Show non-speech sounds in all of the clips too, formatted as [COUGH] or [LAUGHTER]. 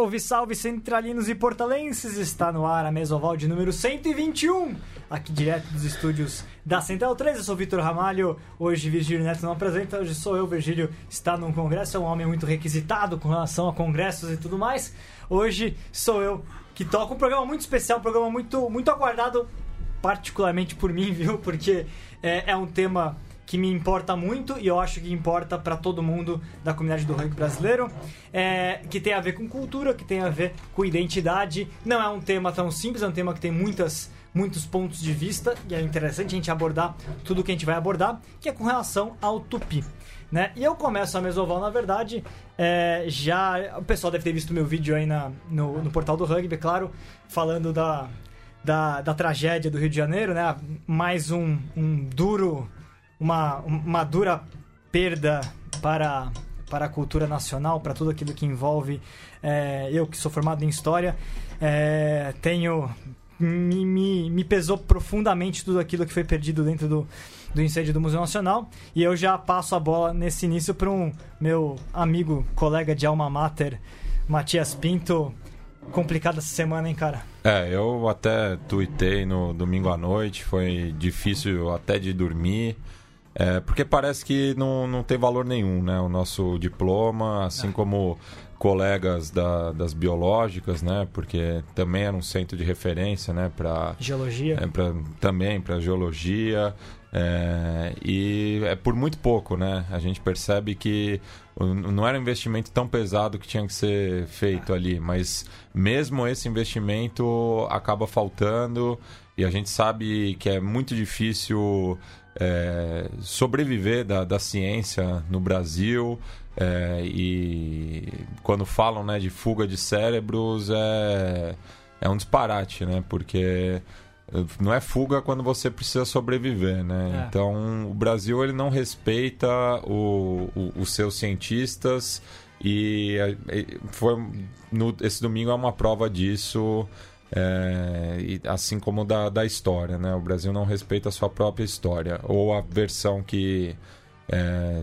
Salve, salve centralinos e portalenses! Está no ar a Mesoval de número 121, aqui direto dos estúdios da Central 3. Eu sou Vitor Ramalho, hoje Virgílio Neto não apresenta, hoje sou eu, Virgílio está num congresso, é um homem muito requisitado com relação a congressos e tudo mais. Hoje sou eu que toco um programa muito especial, um programa muito, muito aguardado, particularmente por mim, [LAUGHS] viu? Porque é, é um tema que me importa muito e eu acho que importa para todo mundo da comunidade do rugby brasileiro, é, que tem a ver com cultura, que tem a ver com identidade. Não é um tema tão simples, é um tema que tem muitas muitos pontos de vista e é interessante a gente abordar tudo que a gente vai abordar, que é com relação ao tupi. Né? E eu começo a mesoval, na verdade, é, já. O pessoal deve ter visto meu vídeo aí na, no, no portal do rugby, claro, falando da, da, da tragédia do Rio de Janeiro, né? Mais um, um duro uma, uma dura perda para, para a cultura nacional, para tudo aquilo que envolve é, eu que sou formado em história. É, tenho me, me, me, pesou profundamente tudo aquilo que foi perdido dentro do, do incêndio do Museu Nacional. E eu já passo a bola nesse início para um meu amigo, colega de alma mater, Matias Pinto. Complicada essa semana, hein, cara? É, eu até tuitei no domingo à noite, foi difícil até de dormir. É, porque parece que não, não tem valor nenhum, né? O nosso diploma, assim é. como colegas da, das biológicas, né? Porque também era um centro de referência, né? Para geologia. É, pra, também para geologia. É, e é por muito pouco, né? A gente percebe que não era um investimento tão pesado que tinha que ser feito ali, mas mesmo esse investimento acaba faltando e a gente sabe que é muito difícil é, sobreviver da, da ciência no Brasil. É, e quando falam né, de fuga de cérebros é, é um disparate, né? Porque não é fuga quando você precisa sobreviver, né? É. Então o Brasil ele não respeita o, o, os seus cientistas e foi no, esse domingo é uma prova disso é, e, assim como da, da história, né? O Brasil não respeita a sua própria história ou a versão que é,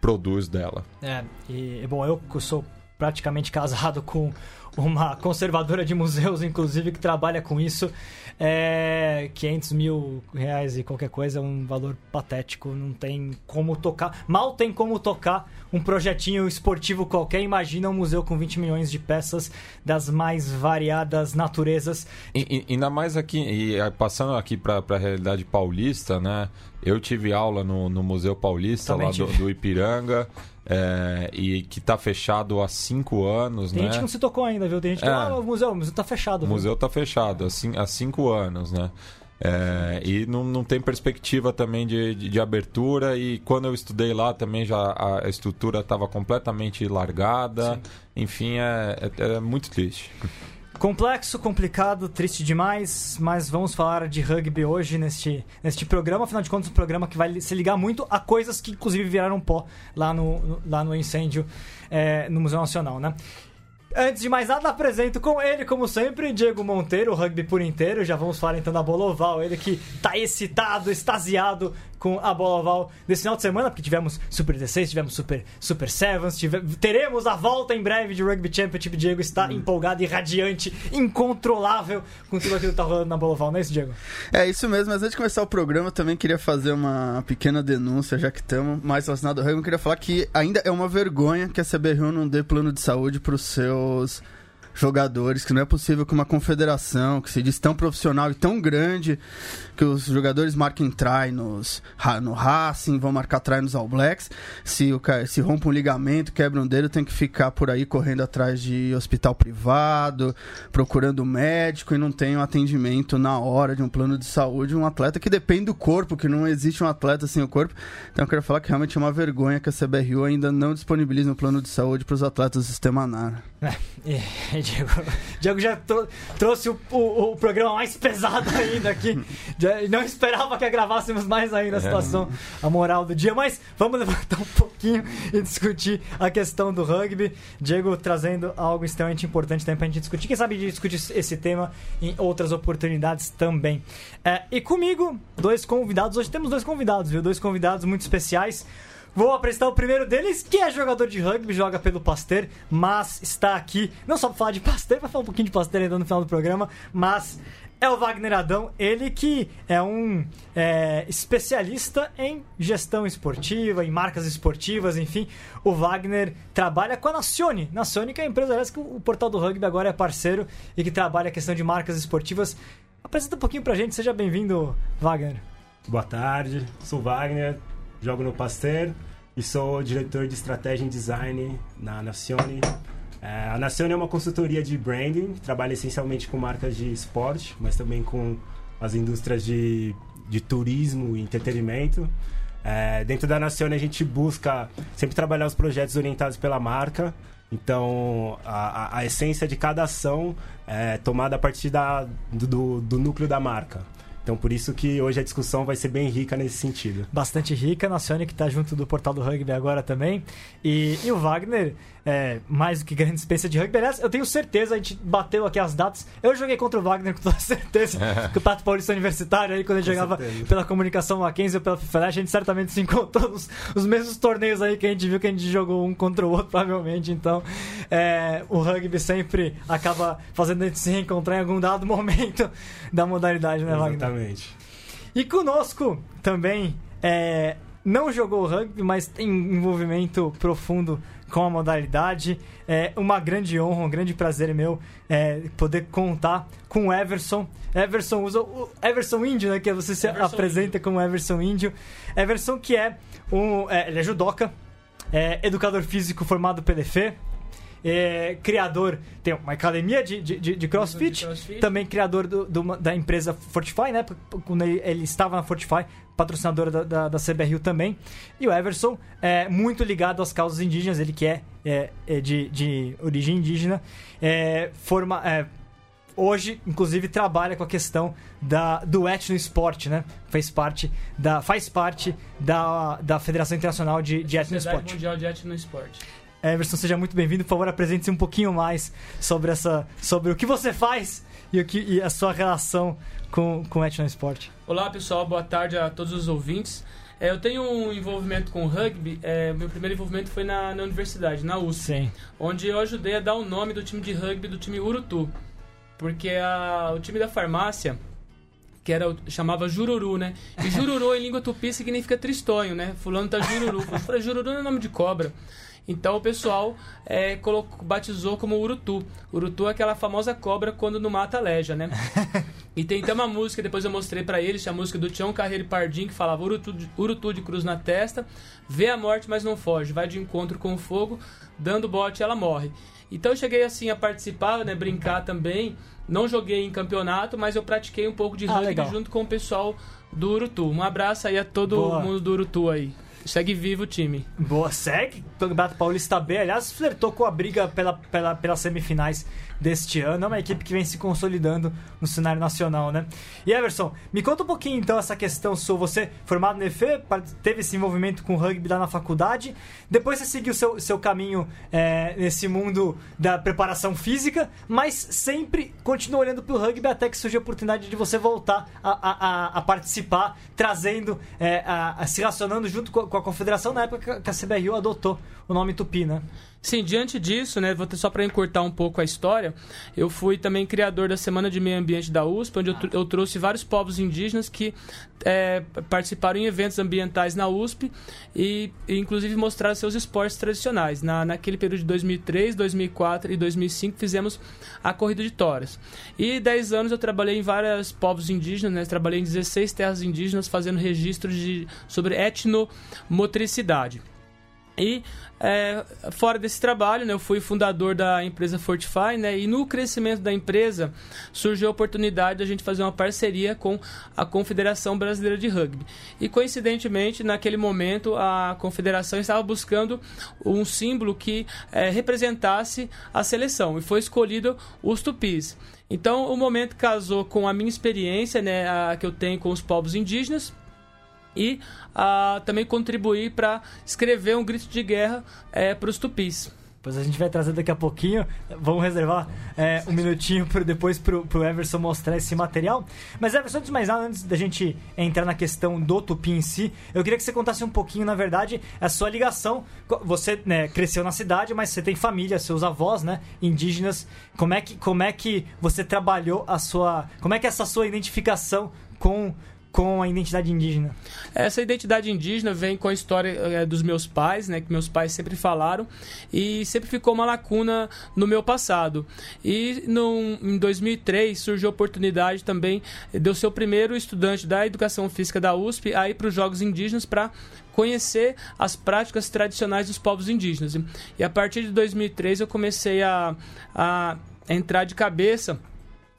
produz dela. É, e bom, eu sou praticamente casado com uma conservadora de museus, inclusive, que trabalha com isso. É 500 mil reais e qualquer coisa é um valor patético. Não tem como tocar. Mal tem como tocar um projetinho esportivo qualquer. Imagina um museu com 20 milhões de peças das mais variadas naturezas. E, e, ainda mais aqui, e passando aqui para a realidade paulista, né? Eu tive aula no, no Museu Paulista, Também lá do, do Ipiranga. É, e que está fechado há cinco anos, Tem né? gente que não se tocou ainda, viu? Tem gente que, é. ah, o museu, o museu tá fechado. O museu está fechado há, há cinco anos, né? É, e não, não tem perspectiva também de, de, de, abertura e quando eu estudei lá também já a, a estrutura estava completamente largada. Sim. Enfim, é, é, é muito triste. Complexo, complicado, triste demais, mas vamos falar de rugby hoje neste, neste programa. Afinal de contas, um programa que vai se ligar muito a coisas que, inclusive, viraram pó lá no, lá no incêndio é, no Museu Nacional, né? Antes de mais nada, apresento com ele, como sempre, Diego Monteiro, o rugby por inteiro. Já vamos falar então da bola oval. Ele que tá excitado, extasiado com a bola oval desse final de semana, porque tivemos Super 16, tivemos Super, Super Sevens, tivemos, teremos a volta em breve de Rugby Championship. Diego está hum. empolgado e radiante, incontrolável com tudo aquilo que tá rolando na bola oval, não é isso, Diego? É isso mesmo, mas antes de começar o programa, eu também queria fazer uma pequena denúncia, já que estamos mais relacionado ao rugby. Eu queria falar que ainda é uma vergonha que a CBRU não dê plano de saúde para os seus jogadores, que não é possível que uma confederação que se diz tão profissional e tão grande que os jogadores marquem try nos, no Racing, vão marcar try nos All Blacks. Se, o, se rompe um ligamento, quebra um dedo, tem que ficar por aí correndo atrás de hospital privado, procurando médico e não tem um atendimento na hora de um plano de saúde. Um atleta que depende do corpo, que não existe um atleta sem o corpo. Então eu quero falar que realmente é uma vergonha que a CBRU ainda não disponibiliza um plano de saúde para os atletas do sistema NAR. [LAUGHS] É, Diego, [LAUGHS] Diego já trouxe o, o, o, programa mais pesado ainda aqui. [LAUGHS] não esperava que gravássemos mais ainda a é. situação, a moral do dia, mas vamos levantar [LAUGHS] um pouquinho e discutir a questão do rugby. Diego trazendo algo extremamente importante também pra gente discutir. Quem sabe discutir esse tema em outras oportunidades também. É, e comigo, dois convidados. Hoje temos dois convidados, viu? Dois convidados muito especiais Vou apresentar o primeiro deles, que é jogador de rugby, joga pelo Pasteur, mas está aqui não só para falar de Pasteur, vai falar um pouquinho de Pasteur ainda no final do programa, mas é o Wagner Adão, ele que é um é, especialista em gestão esportiva, em marcas esportivas, enfim. O Wagner trabalha com a Nacione. Nacione que é a empresa que o Portal do Rugby agora é parceiro e que trabalha a questão de marcas esportivas. Apresenta um pouquinho pra gente, seja bem-vindo, Wagner. Boa tarde, sou Wagner, jogo no Pasteur e sou diretor de estratégia e design na Nacione. É, a Nacione é uma consultoria de branding, trabalha essencialmente com marcas de esporte, mas também com as indústrias de, de turismo e entretenimento. É, dentro da Nacione a gente busca sempre trabalhar os projetos orientados pela marca. Então, a, a, a essência de cada ação é tomada a partir da, do, do núcleo da marca. Então, por isso que hoje a discussão vai ser bem rica nesse sentido. Bastante rica. Nacione que está junto do Portal do Rugby agora também. E, e o Wagner é, mais do que grande experiência de rugby. Aliás, eu tenho certeza, a gente bateu aqui as datas. Eu joguei contra o Wagner com toda certeza, [LAUGHS] que o Pato Paulista Universitário, aí quando ele jogava certeza. pela comunicação Mackenzie ou pela FIFA, a gente certamente se encontrou nos os mesmos torneios aí que a gente viu que a gente jogou um contra o outro, provavelmente. Então, é, o rugby sempre acaba fazendo a gente se reencontrar em algum dado momento [LAUGHS] da modalidade, né, Wagner? Exatamente. E conosco também é, não jogou rugby, mas tem envolvimento profundo com a modalidade. É uma grande honra, um grande prazer meu é, poder contar com o Everson. Everson usa o Everson Índio, né? Que você se Everson apresenta Índio. como Everson Índio. Everson que é um. É, ele é judoca, é educador físico formado pelo EFE. É, criador, tem uma academia de, de, de, crossfit, de crossfit, também criador do, do, da empresa Fortify, né? Quando ele, ele estava na Fortify, patrocinadora da, da, da CBRU também. E o Everson é muito ligado às causas indígenas, ele que é, é, é de, de origem indígena. É, forma, é, hoje, inclusive, trabalha com a questão da, do etnoesporte, né? Faz parte da, faz parte da, da Federação Internacional de, de Etnoesporte. Mundial de Etnoesporte. Everson, seja muito bem-vindo. Por favor, apresente-se um pouquinho mais sobre, essa, sobre o que você faz e, o que, e a sua relação com, com o Etnoesporte. Olá, pessoal. Boa tarde a todos os ouvintes. É, eu tenho um envolvimento com rugby. É, meu primeiro envolvimento foi na, na universidade, na USP. Sim. Onde eu ajudei a dar o nome do time de rugby do time Urutu. Porque a, o time da farmácia, que era chamava Jururu, né? E [LAUGHS] Jururu em língua tupi significa tristonho, né? Fulano tá Jururu. Eu falei, Jururu não é nome de cobra. Então o pessoal é, colocou, batizou como Urutu. Urutu é aquela famosa cobra quando não mata leja, né? [LAUGHS] e tem até uma música, depois eu mostrei para eles, a música do Tião Carreiro Pardim, que falava Urutu de, Urutu de cruz na testa, vê a morte, mas não foge, vai de encontro com o fogo, dando bote ela morre. Então eu cheguei assim a participar, né, brincar também. Não joguei em campeonato, mas eu pratiquei um pouco de ah, rugby legal. junto com o pessoal do Urutu. Um abraço aí a todo Boa. mundo do Urutu aí. Segue vivo o time. Boa, segue. O Campeonato Paulista B, aliás, flertou com a briga pela, pela, pelas semifinais deste ano. É uma equipe que vem se consolidando no cenário nacional, né? E Everson, me conta um pouquinho então essa questão sua. Você, formado no EFE, teve esse envolvimento com o rugby lá na faculdade. Depois você seguiu seu, seu caminho é, nesse mundo da preparação física, mas sempre continuou olhando para o rugby até que surgiu a oportunidade de você voltar a, a, a participar, trazendo, é, a, se relacionando junto com a confederação na época que a CBRU adotou o nome Tupi, né? Sim, diante disso, né, vou ter só para encurtar um pouco a história, eu fui também criador da Semana de Meio Ambiente da USP, onde eu, eu trouxe vários povos indígenas que é, participaram em eventos ambientais na USP e, e, inclusive mostraram seus esportes tradicionais. Na, naquele período de 2003, 2004 e 2005 fizemos a Corrida de Toras. E 10 anos eu trabalhei em vários povos indígenas, né, trabalhei em 16 terras indígenas fazendo registros de, sobre etnomotricidade. E é, fora desse trabalho, né, eu fui fundador da empresa Fortify, né, e no crescimento da empresa surgiu a oportunidade de a gente fazer uma parceria com a Confederação Brasileira de Rugby. E coincidentemente, naquele momento, a confederação estava buscando um símbolo que é, representasse a seleção, e foi escolhido os tupis. Então, o momento casou com a minha experiência né, a, que eu tenho com os povos indígenas e uh, também contribuir para escrever um grito de guerra é, para os tupis. Depois a gente vai trazer daqui a pouquinho. Vamos reservar é, um minutinho pro, depois pro, pro Everson mostrar esse material. Mas, Everson, antes de mais nada, antes da gente entrar na questão do Tupi em si, eu queria que você contasse um pouquinho, na verdade, a sua ligação. Você né, cresceu na cidade, mas você tem família, seus avós, né? Indígenas. Como é que, como é que você trabalhou a sua. Como é que é essa sua identificação com com a identidade indígena? Essa identidade indígena vem com a história é, dos meus pais, né, que meus pais sempre falaram, e sempre ficou uma lacuna no meu passado. E no, em 2003 surgiu a oportunidade também de eu ser o primeiro estudante da educação física da USP a ir para os Jogos Indígenas para conhecer as práticas tradicionais dos povos indígenas. E a partir de 2003 eu comecei a, a entrar de cabeça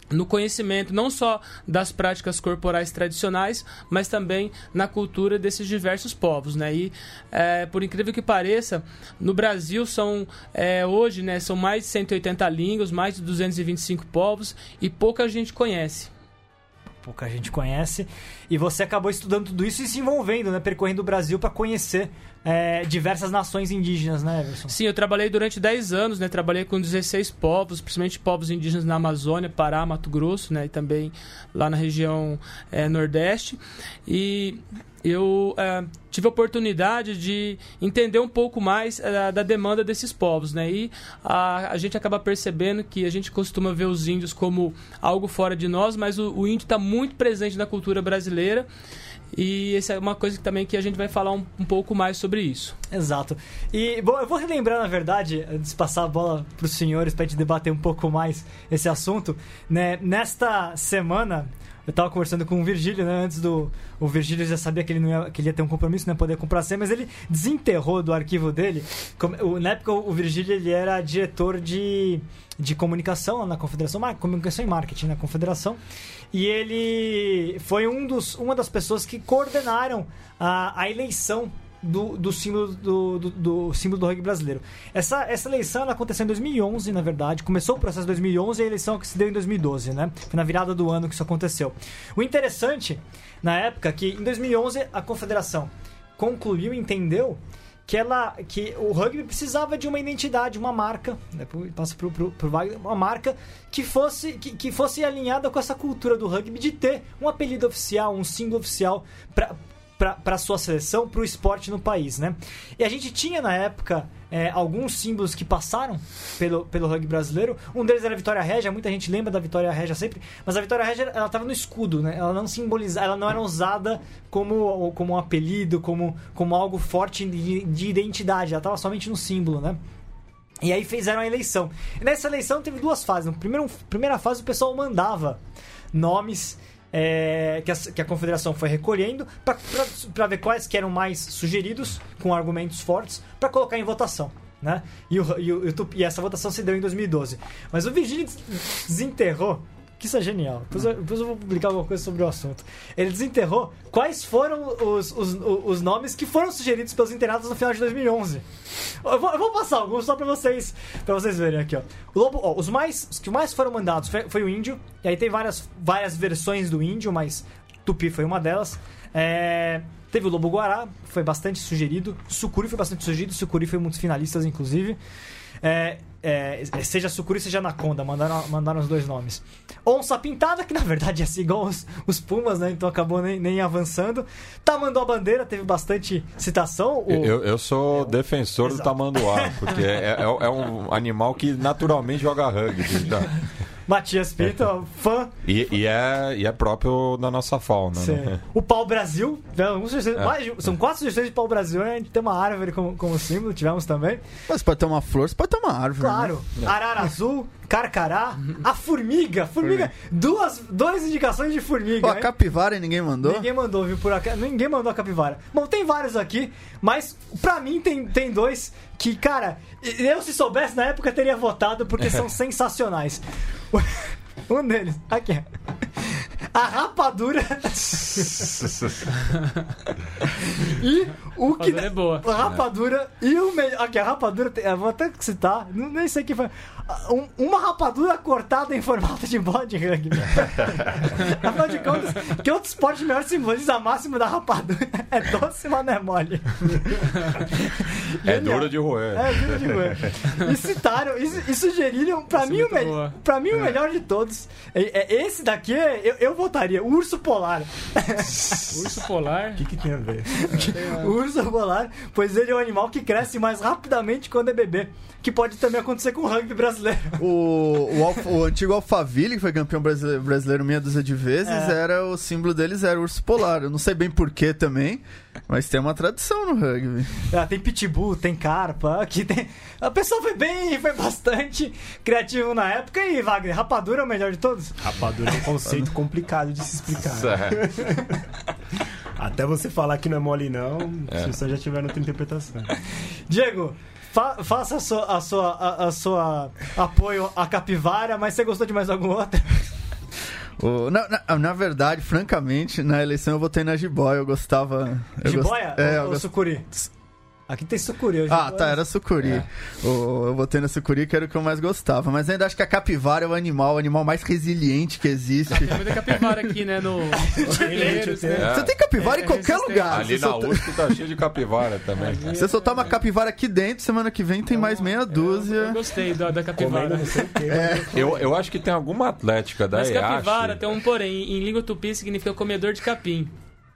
no conhecimento não só das práticas corporais tradicionais, mas também na cultura desses diversos povos, né? E é, por incrível que pareça, no Brasil são é, hoje, né, são mais de 180 línguas, mais de 225 povos e pouca gente conhece pouca gente conhece. E você acabou estudando tudo isso e se envolvendo, né? Percorrendo o Brasil para conhecer é, diversas nações indígenas, né, Everson? Sim, eu trabalhei durante 10 anos, né? Trabalhei com 16 povos, principalmente povos indígenas na Amazônia, Pará, Mato Grosso, né? E também lá na região é, Nordeste. E eu é, tive a oportunidade de entender um pouco mais é, da demanda desses povos, né? E a, a, gente acaba percebendo que a gente costuma ver os índios como algo fora de nós, mas o, o índio está muito presente na cultura brasileira. E essa é uma coisa que também que a gente vai falar um, um pouco mais sobre isso. Exato. E, bom, eu vou relembrar, na verdade, antes de passar a bola para os senhores para a gente debater um pouco mais esse assunto, né? Nesta semana, eu tava conversando com o Virgílio, né? Antes do. O Virgílio já sabia que ele, não ia, que ele ia ter um compromisso, não ia poder comprar sem, mas ele desenterrou do arquivo dele. Na época, o Virgílio ele era diretor de, de comunicação na Confederação, comunicação e marketing na Confederação. E ele foi um dos, uma das pessoas que coordenaram a, a eleição do, do símbolo do, do, do, símbolo do rugby brasileiro. Essa, essa eleição ela aconteceu em 2011, na verdade. Começou o processo em 2011 e a eleição que se deu em 2012, né? Foi na virada do ano que isso aconteceu. O interessante, na época, que em 2011 a confederação concluiu e entendeu que ela que o rugby precisava de uma identidade, uma marca, né, passa pro, pro, pro uma marca que fosse que, que fosse alinhada com essa cultura do rugby de ter um apelido oficial, um símbolo oficial para para sua seleção, para o esporte no país, né? E a gente tinha na época é, alguns símbolos que passaram pelo, pelo rugby brasileiro. Um deles era a Vitória Régia, muita gente lembra da Vitória Régia sempre, mas a Vitória Régia ela estava no escudo, né? Ela não simbolizava, ela não era usada como, como um apelido, como, como algo forte de, de identidade, ela estava somente no símbolo, né? E aí fizeram a eleição. E nessa eleição teve duas fases. Na primeira, primeira fase o pessoal mandava nomes é, que, a, que, a, confederação foi recolhendo para ver quais que eram mais sugeridos, com argumentos fortes, para colocar em votação. Né? E, o, e, o, e, essa votação se deu em 2012. Mas o Virgílio desenterrou que isso é genial. Depois eu, depois eu, vou publicar alguma coisa sobre o assunto. Ele desenterrou quais foram os, os, os nomes que foram sugeridos pelos internados no final de 2011. Eu vou, eu vou passar alguns só pra vocês, pra vocês verem aqui, ó. O Lobo, ó, os, mais, os que mais foram mandados foi, foi, o índio, e aí tem várias, várias versões do índio, mas Tupi foi uma delas. É, teve o Lobo Guará, foi bastante sugerido. Sucuri foi bastante sugerido, Sucuri foi muitos finalistas, inclusive. É, é, seja Sucuri, seja Anaconda, mandaram, mandaram os dois nomes. Onça Pintada, que na verdade é assim, igual os, os Pumas, né? Então acabou nem, nem avançando. Tamanduá Bandeira, teve bastante citação. O... Eu, eu sou é, defensor Exato. do Tamanduá, porque é, é, é, um animal que naturalmente joga rugby. Já. [LAUGHS] Matias Pinto, é. fã. E, e, é, e é próprio da nossa fauna. Né? O pau Brasil, é. mais, são quatro sugestões de pau Brasil, a gente tem uma árvore como, como símbolo, tivemos também. Mas pode ter uma flor, você pode ter uma árvore. Né? Claro, né? [LAUGHS] arara azul, carcará, a formiga, formiga, duas, duas indicações de formiga. Pô, a capivara ninguém mandou? Ninguém mandou, viu, por aqui, ninguém mandou a capivara. Bom, tem vários aqui, mas pra mim tem, tem dois que, cara, eu se soubesse na época teria votado porque [LAUGHS] são sensacionais. [LAUGHS] Um deles, aqui. A rapadura. [LAUGHS] E o que. Rapadura é boa. A rapadura e o melhor. Aqui, a rapadura. tem- Eu vou até citar, nem sei que foi. Um- uma rapadura cortada em formato de bola de rugby. [LAUGHS] Afinal de contas, que outro esporte melhor simboliza a máxima da rapadura? É doce, mas não é mole. É duro de roer. É, duro de roer. E citaram, e, e sugeriram, pra Essa é mim, o me- pra mim o melhor de todos. É, é- esse daqui, eu, eu votaria, o urso polar. [LAUGHS] Urso polar. O que, que tem a ver? O [LAUGHS] urso polar, pois ele é um animal que cresce mais rapidamente quando é bebê. Que pode também acontecer com o rugby brasileiro. O, o, Alfa- o antigo Alphaville, que foi campeão brasile- brasileiro meia dúzia de vezes, É. era o símbolo deles era o urso polar. Eu não sei bem porquê também, mas tem uma tradição no rugby. Ah, tem pitbull, tem carpa, aqui tem. A pessoa foi bem, foi bastante criativo na época e Wagner, rapadura é o melhor de todos? Rapadura é um conceito complicado de se explicar. É. Até você falar que não é mole, não, É. as pessoas já tiveram outra interpretação. Diego, fa- faça a sua, a sua, a, a sua apoio à capivara, mas você gostou de mais algum outro? O- na, na- na verdade, francamente, na eleição eu votei na Jiboia. Eu gostava. Eu gost- Jiboia É, eu ou, ou gost- sucuri? Aqui tem sucuri. o Ah, tá, era sucuri. É. O- eu botei na sucuri que era o que eu mais gostava. Mas ainda acho que a capivara é o animal, o animal mais resiliente que existe. Tem muita capivara aqui, né? No. [LAUGHS] Né? É. Você tem capivara É, em qualquer lugar. Ali Você na solta- USP tá cheio de capivara também. Você soltar uma capivara aqui dentro, semana que vem tem mais meia Eu dúzia. gostei da, da capivara. É. Eu, eu acho que tem alguma atlética da Mas EASH. capivara tem um porém. Em língua tupi significa comedor de capim.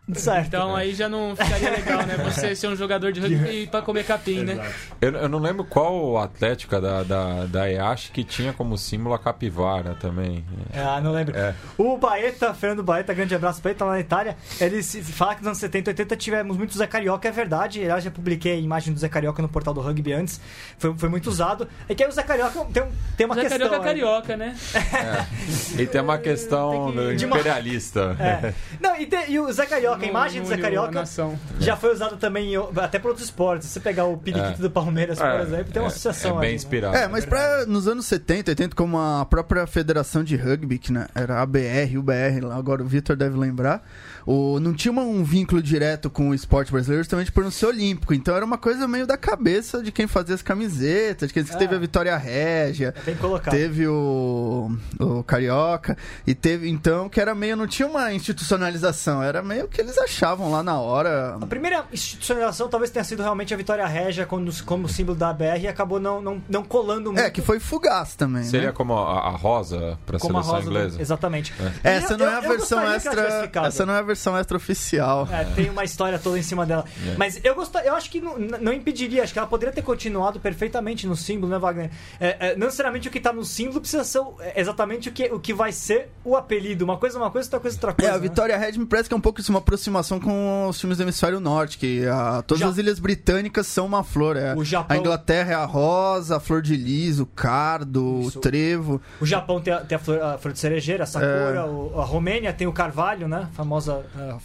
[LAUGHS] Certo. Então aí já não ficaria legal, né? Você ser um jogador de [LAUGHS] rugby pra comer capim, né? Eu, eu não lembro qual atlética da, da, da EASH que tinha como símbolo a capivara também. Ah, não lembro. É. O Baeta, Fernando Baeta, grande abraço pra ele, tá lá na Itália. Ele fala que nos anos 70 e 80 tivemos muito Zé Carioca, é verdade. Eu já publiquei a imagem do Zé Carioca no portal do rugby antes. Foi, foi muito usado. É que aí o Zé Carioca tem, um- tem uma Zé questão. Carioca é aí. carioca, né? [LAUGHS] E tem uma questão Tem que- imperialista. É. Não, e, tem- e o Zé Carioca, a imagem do Zé Carioca nação. já foi usada também em- até por outros esportes. Se você pegar o periquito É. do Palmeiras, por É, exemplo, tem uma é- associação É bem aí, né? inspirado. É, mas pra, nos anos 70, 80, como a própria Federação de Rugby, que né, era a ABR, o BR, lá, agora o Vitor deve lembrar, o, não tinha uma- um vínculo direto com o esporte brasileiro justamente por não ser olímpico. Então era uma coisa meio da cabeça de quem fazia as camisetas, de quem que É. teve a Vitória Régia, É teve o, o Carioca, e teve então que era meio, não tinha uma institucionalização, era meio que eles achavam lá na hora. A primeira institucionalização talvez tenha sido realmente a Vitória Régia como, como símbolo da BR e acabou não, não, não colando muito. É, que foi fugaz também. Seria né? como a, a rosa pra como a seleção rosa do- inglesa. Exatamente. Essa E não eu- é a eu versão gostaria que ela tivesse extra. Essa não é a versão extra oficial. É, tem uma história toda em cima dela. É. Mas eu gostaria, eu acho que não, não impediria, acho que ela poderia ter continuado perfeitamente no símbolo, né, Wagner? É, é, não necessariamente o que tá no símbolo precisa ser é, exatamente o que, o que vai ser o apelido. Uma coisa é uma coisa, outra coisa é outra É, coisa. a né? Vitória Red me parece que é um pouco isso, uma aproximação com os filmes do Hemisfério Norte, que ah, todas Já- as ilhas britânicas são uma flor. É. O Japão- A Inglaterra é a rosa, a flor de lis, o cardo, Isso. o trevo. O Japão tem a, tem a flor, a flor de cerejeira, a sakura. É. o- a Romênia tem o carvalho, né? A famosa ah,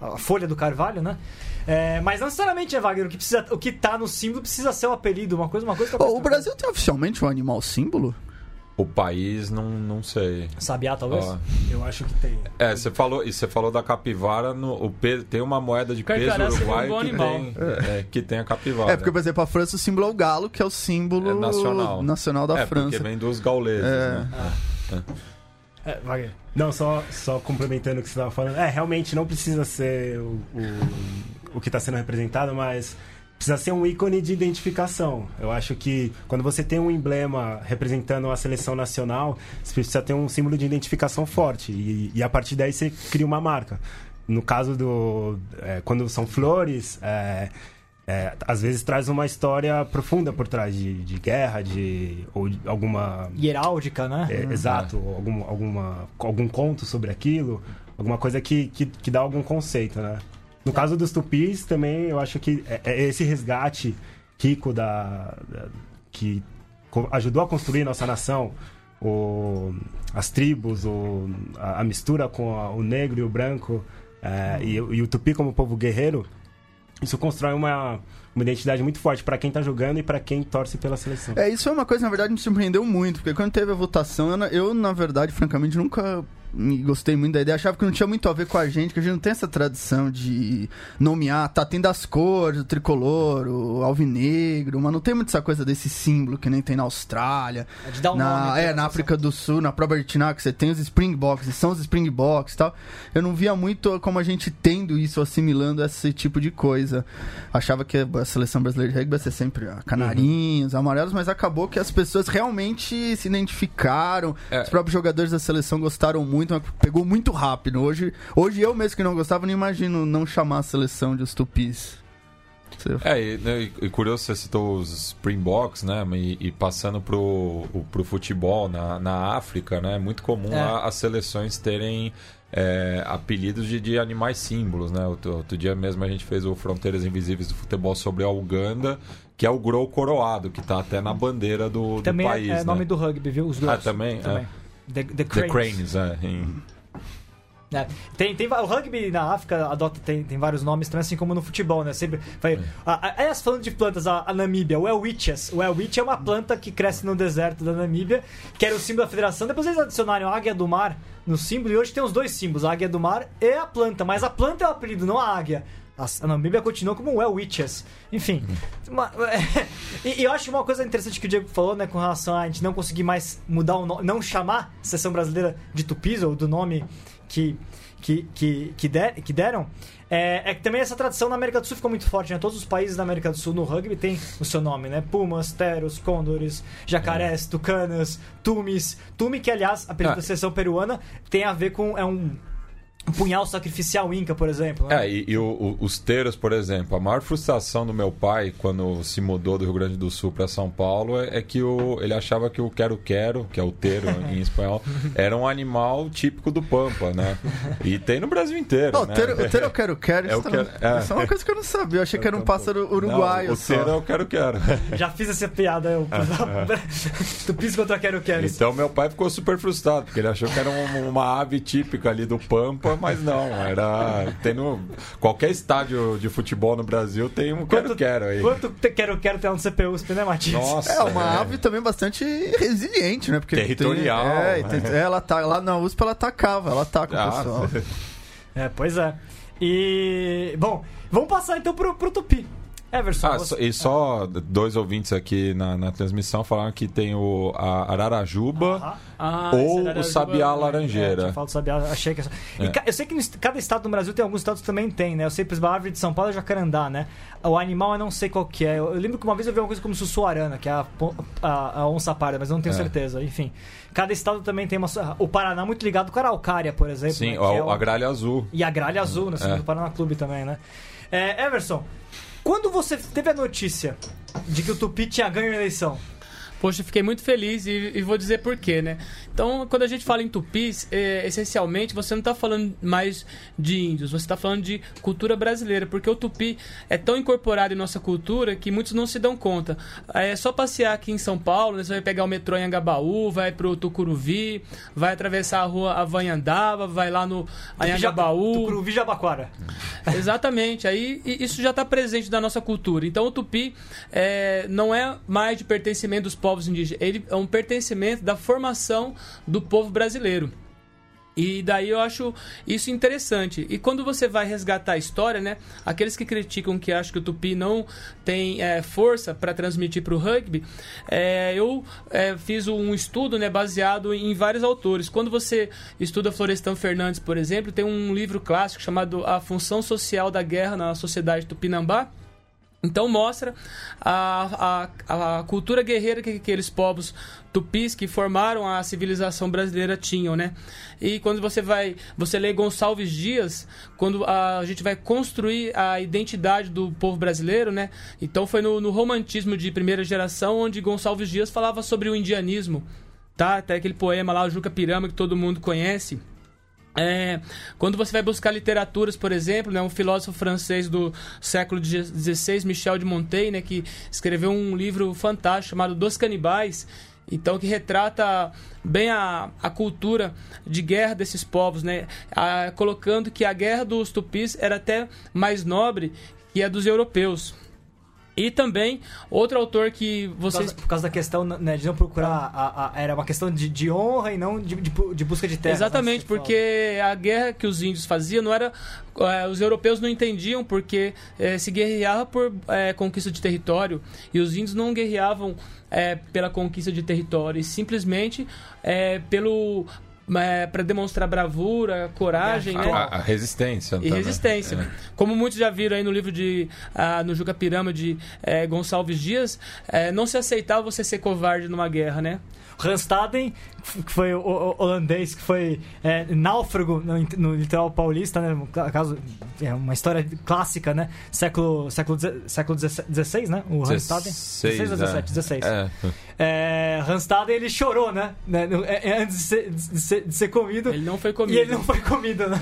ah, a folha do carvalho, né? É, mas não necessariamente, né, Wagner? O que, precisa, o que tá no símbolo precisa ser o apelido. Uma coisa, uma coisa. coisa, o Brasil tem oficialmente um animal símbolo? O país, não, não sei. Sabiá, talvez? Ó, Eu acho que tem. É, você falou, e você falou da capivara, no, o pe- tem uma moeda de peso Carcará um uruguaio bom que animal. tem, é, que tem a capivara. É, porque, por exemplo, a França, o símbolo é o galo, que é o símbolo É nacional. nacional da é, França. porque vem dos gauleses, É. né? É. Não, só, só complementando o que você estava falando. É, realmente não precisa ser o, o, o que está sendo representado, mas precisa ser um ícone de identificação. Eu acho que quando você tem um emblema representando a seleção nacional, você precisa ter um símbolo de identificação forte. E, e a partir daí você cria uma marca. No caso do. é, quando são flores. é, é, às vezes traz uma história profunda por trás de, de guerra, de ou de alguma heráldica, né? é, exato, algum, alguma, algum conto sobre aquilo, alguma coisa que, que, que dá algum conceito, né? No caso dos tupis, também eu acho que é, é esse resgate rico da, da- que ajudou a construir nossa nação, o, as tribos, o, a, a mistura com a- o negro e o branco, é, e, e o tupi como povo guerreiro, isso constrói uma, uma identidade muito forte para quem tá jogando e para quem torce pela seleção. É, isso é uma coisa, na verdade, me surpreendeu muito, porque quando teve a votação, eu, eu, na verdade, francamente, nunca e gostei muito da ideia. Achava que não tinha muito a ver com a gente, que a gente não tem essa tradição de nomear, tá tendo as cores, o tricolor, o alvinegro, mas não tem muito essa coisa desse símbolo que nem tem na Austrália. É de dar um na, nome, é, na África do Sul, na própria Argentina, que você tem os Springboks, são os Springboks e tal. Eu não via muito como a gente tendo isso, assimilando esse tipo de coisa. Achava que a seleção brasileira de rugby ia ser sempre ah, canarinhos, amarelos, mas acabou que as pessoas realmente se identificaram. É. Os próprios jogadores da seleção gostaram muito, mas pegou muito rápido. Hoje, hoje eu mesmo que não gostava, não imagino não chamar a seleção de os tupis. É, e, né, e- e curioso, você citou os Springboks, né? E, e passando pro, o- pro futebol na, na África, né? É muito comum É. a- as seleções terem é, apelidos de, de animais símbolos, né? Outro, outro dia mesmo a gente fez o Fronteiras Invisíveis do Futebol sobre a Uganda, que é o Grow Coroado, que tá até na bandeira do, do Também é- país, é, né? nome do rugby, viu? Os Ah, Grows. também? também. The, the The Cranes. Cranes, é. em- É, tem, tem, o rugby na África adota, tem, tem vários nomes também, assim como no futebol, né? Sempre vai. A, a, aliás, falando de plantas, a, a Namíbia, o Welwitches. O Welwitch é uma planta que cresce no deserto da Namíbia, que era o símbolo da federação. Depois eles adicionaram a águia do mar no símbolo, e hoje tem os dois símbolos, a águia do mar e a planta. Mas a planta é o apelido, não a águia. A, a Namíbia continua como Welwitches. Enfim. uma- [LAUGHS] e, e eu acho uma coisa interessante que o Diego falou, né, com relação a gente não conseguir mais mudar o nome, não chamar a seleção brasileira de Tupis, ou do nome que, que, que, que, der- que deram, é, é que também essa tradição na América do Sul ficou muito forte, né? Todos os países da América do Sul no rugby tem o seu nome, né? Pumas, Teros, Condores, Jacarés, Tucanas, Tumis. Tumi, que aliás, apelido Ah. da seleção peruana, tem a ver com. É um, um punhal sacrificial inca, por exemplo. né? É, e, e o- o- os teros, por exemplo, a maior frustração do meu pai quando se mudou do Rio Grande do Sul para São Paulo é, é que o, ele achava que o quero-quero, que é o teiro [LAUGHS] em espanhol, era um animal típico do Pampa, né? E tem no Brasil inteiro, Não, o né? ter, o ter [LAUGHS] eu quero quero, É isso, o tá- quero- é. isso é uma coisa que eu não sabia. Eu achei que era um pássaro uruguaio Não, o teiro é o quero-quero. [LAUGHS] Já fiz essa piada, eu. Tupis contra Quero Quero. Então meu pai ficou super frustrado, porque ele achou que era um- uma ave típica ali do Pampa, mas não, era... Tem no... Qualquer estádio de futebol no Brasil tem um quero-quero aí. Quanto Quero Quero tem um no CPUSP, né, Matias? Nossa, É uma ave também bastante resiliente, né? Porque Territorial, tem- é, né? tem- ela tá lá na USP, ela atacava, ela ataca o Ah, pessoal. É, pois é. E. Bom, vamos passar então pro, pro Tupi. Everson. Ah, você- e só dois ouvintes aqui na, na transmissão falaram que tem o a Ararajuba. Ah, ou esse o Sabiá Juba- É, Laranjeira. tinha falado sabiá, achei que. E É. ca- eu sei que no cada estado do Brasil tem alguns estados que também tem, né? Eu sei, por exemplo, a árvore de São Paulo é jacarandá, né? O animal eu não sei qual que é. Eu, eu lembro que uma vez eu vi uma coisa como sussuarana, que é a, a, a onça parda, mas eu não tenho É. certeza. Enfim, cada estado também tem uma. O Paraná é muito ligado com a araucária, por exemplo. Sim, né? o- que é o- a gralha azul. E a gralha azul, no segundo É. Paraná Clube também, né? É, Everson, quando você teve a notícia de que o Tupi tinha ganho a eleição, Poxa, fiquei muito feliz e, e vou dizer por quê, né? Então, quando a gente fala em tupis, é, essencialmente você não está falando mais de índios, você está falando de cultura brasileira, porque o tupi é tão incorporado em nossa cultura que muitos não se dão conta. É só passear aqui em São Paulo, né? você vai pegar o metrô em Angabaú, vai pro Tucuruvi, vai atravessar a rua Avanhandava, vai lá no Anhangabaú. Tucuruvi Jabaquara. [LAUGHS] Exatamente, aí isso já está presente na nossa cultura. Então o tupi é, não é mais de pertencimento dos povos indígenas, ele é um pertencimento da formação do povo brasileiro. E daí eu acho isso interessante. E quando você vai resgatar a história, né? Aqueles que criticam que acham que o tupi não tem é, força para transmitir para o rugby, é, eu é, fiz um estudo né, baseado em vários autores. Quando você estuda Florestan Fernandes, por exemplo, tem um livro clássico chamado A Função Social da Guerra na Sociedade Tupinambá. Então mostra a, a, a cultura guerreira que aqueles povos tupis que formaram a civilização brasileira tinham, né? E quando você vai, você lê Gonçalves Dias, quando a, gente vai construir a identidade do povo brasileiro, né? Então foi no, no romantismo de primeira geração onde Gonçalves Dias falava sobre o indianismo, tá? Até aquele poema lá, o Juca Pirama, que todo mundo conhece. É, quando você vai buscar literaturas, por exemplo, né, um filósofo francês do século XVI, Michel de Montaigne, né, que escreveu um livro fantástico chamado Dos Canibais, então que retrata bem a, a cultura de guerra desses povos, né, a- colocando que a guerra dos tupis era até mais nobre que a dos europeus. E também, outro autor que Por vocês. causa, por causa da questão né, de não procurar. A, a- era uma questão de, de honra e não de, de, de busca de terra. Exatamente, porque a guerra que os índios faziam não era. eh, os europeus não entendiam porque eh, se guerreava por eh, conquista de território e os índios não guerreavam pela conquista de território, e simplesmente pelo. Para demonstrar bravura, coragem, É, né? A, a resistência. E também. resistência. É. Como muitos já viram aí no livro de ah, no Juca Pirama de eh, Gonçalves Dias, eh, não se aceitava você ser covarde numa guerra, né? Randstaden, que foi o, holandês que foi é, náufrago no, no litoral paulista, né? Caso, é uma história clássica, né? Século, século, século XVI, né? O Randstaden. 16 ou 17? 16. É. É, Randstaden, ele chorou, né? Né, é, é, Antes de ser, de ser- de ser comido. Ele não foi E comido. ele não foi comido, né?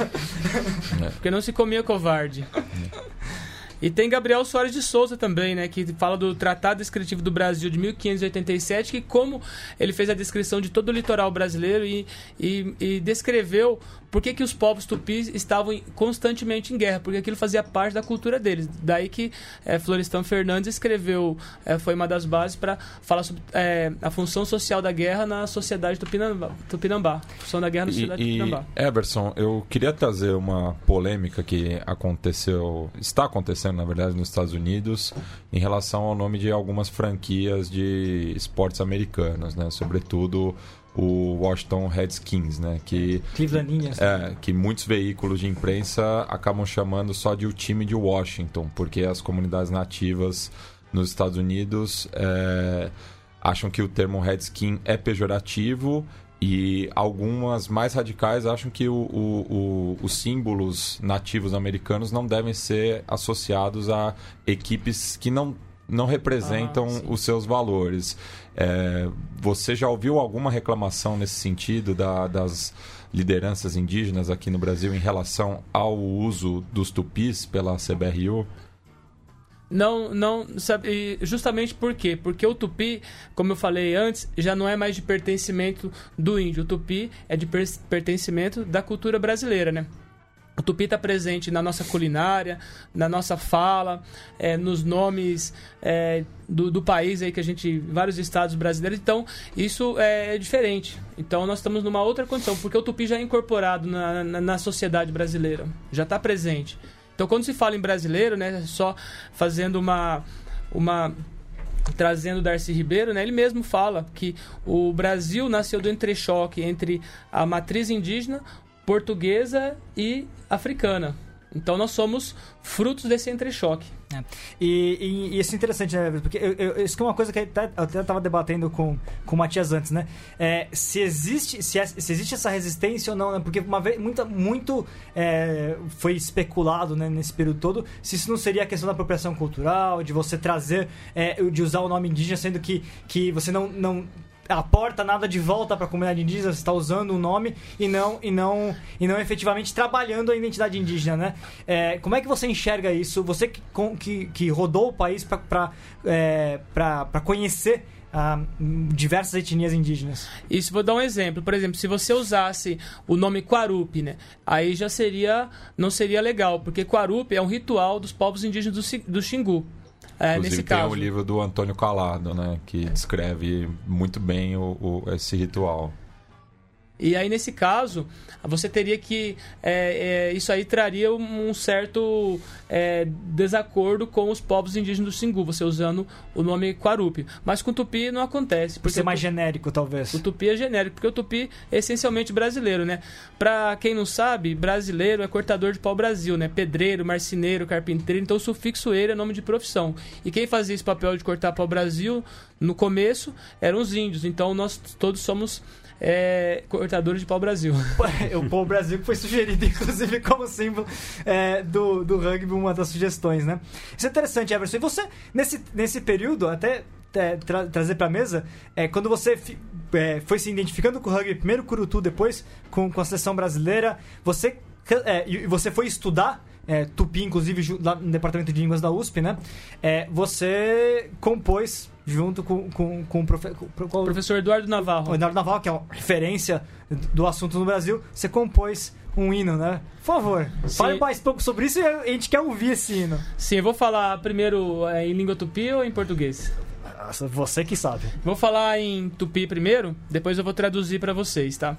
Porque não se comia covarde. E tem Gabriel Soares de Souza também, né? Que fala do Tratado Descritivo do Brasil de 1587, que como ele fez a descrição de todo o litoral brasileiro e, e, e descreveu por que, que os povos tupis estavam em- constantemente em guerra, porque aquilo fazia parte da cultura deles. Daí que eh, Florestan Fernandes escreveu, eh, foi uma das bases para falar sobre eh, a função social da guerra na sociedade tupinambá. Tupinambá. Função da guerra na sociedade E, e tupinambá. Eberson, eu queria trazer uma polêmica que aconteceu, está acontecendo na verdade nos Estados Unidos, em relação ao nome de algumas franquias de esportes americanos, né? Sobretudo o Washington Redskins, né? Que Clevelandinhas. é, que muitos veículos de imprensa acabam chamando só de o time de Washington, porque as comunidades nativas nos Estados Unidos é, acham que o termo Redskin é pejorativo e algumas mais radicais acham que o- o- o- os símbolos nativos americanos não devem ser associados a equipes que não, não representam Ah, os seus valores. É, você já ouviu alguma reclamação nesse sentido da- das lideranças indígenas aqui no Brasil em relação ao uso dos tupis pela CBRU? Não, não, sabe, justamente por quê? Porque o tupi, como eu falei antes, já não é mais de pertencimento do índio. O tupi é de per- pertencimento da cultura brasileira, né? O tupi está presente na nossa culinária, na nossa fala, é, nos nomes é, do, do país aí que a gente, vários estados brasileiros. Então, isso é diferente. Então, nós estamos numa outra condição, porque o tupi já é incorporado na, na, na sociedade brasileira, já está presente. Então, quando se fala em brasileiro, né, só fazendo uma uma trazendo Darcy Ribeiro, né, ele mesmo fala que o Brasil nasceu do entrechoque entre a matriz indígena, portuguesa e africana. Então nós somos frutos desse entrechoque. É. E, e- e isso é interessante, né? Porque eu- eu- isso é uma coisa que eu até, eu até tava debatendo com, com o Matias antes, né? É, se, existe, se, é- se existe essa resistência ou não, né? Porque uma vez, muita, muito é, foi especulado né, nesse período todo se isso não seria a questão da apropriação cultural, de você trazer, é, de usar o nome indígena, sendo que, que você não. não aporta nada de volta para a comunidade indígena, você está usando o nome e não e não e não efetivamente trabalhando a identidade indígena, né? É, como é que você enxerga isso? Você que, que, que rodou o país para é, conhecer ah, diversas etnias indígenas. Isso, vou dar um exemplo. Por exemplo, se você usasse o nome Quarupi, né? Aí já seria, não seria legal, porque Quarupi é um ritual dos povos indígenas do, do Xingu. É, Inclusive tem caso. o livro do Antônio Calado, né? Que descreve muito bem o, o- esse ritual. E aí, nesse caso, você teria que. é, é, isso aí traria um certo é, desacordo com os povos indígenas do Xingu, você usando o nome Quarupi. Mas com o Tupi não acontece. Por ser mais genérico, talvez. O tupi é genérico, porque o tupi é essencialmente brasileiro, né? Pra quem não sabe, brasileiro é cortador de pau Brasil, né? Pedreiro, marceneiro, carpinteiro, então o sufixo ele é nome de profissão. E quem fazia esse papel de cortar pau Brasil, no começo, eram os índios. Então nós todos somos é, cortadores de pau Brasil. [LAUGHS] o Pau Brasil que foi sugerido, inclusive, como símbolo é, do, do rugby, uma das sugestões, né? Isso é interessante, Everson. E você, nesse, nesse período, até é, tra- trazer pra mesa, é, quando você é, foi se identificando com o rugby, primeiro Curutu, depois com, com a seleção brasileira, você, é, você foi estudar é, Tupi, inclusive, lá no Departamento de Línguas da USP, né? É, você compôs junto com, com, com o profe- com- com- Professor Eduardo o Navarro. Eduardo Naval, que é uma referência do assunto no Brasil, você compôs um hino, né? Por favor, Sim. fale mais pouco sobre isso e a gente quer ouvir esse hino. Sim, eu vou falar primeiro é, em língua tupi ou em português? Você que sabe. Vou falar em tupi primeiro, depois eu vou traduzir pra vocês, tá?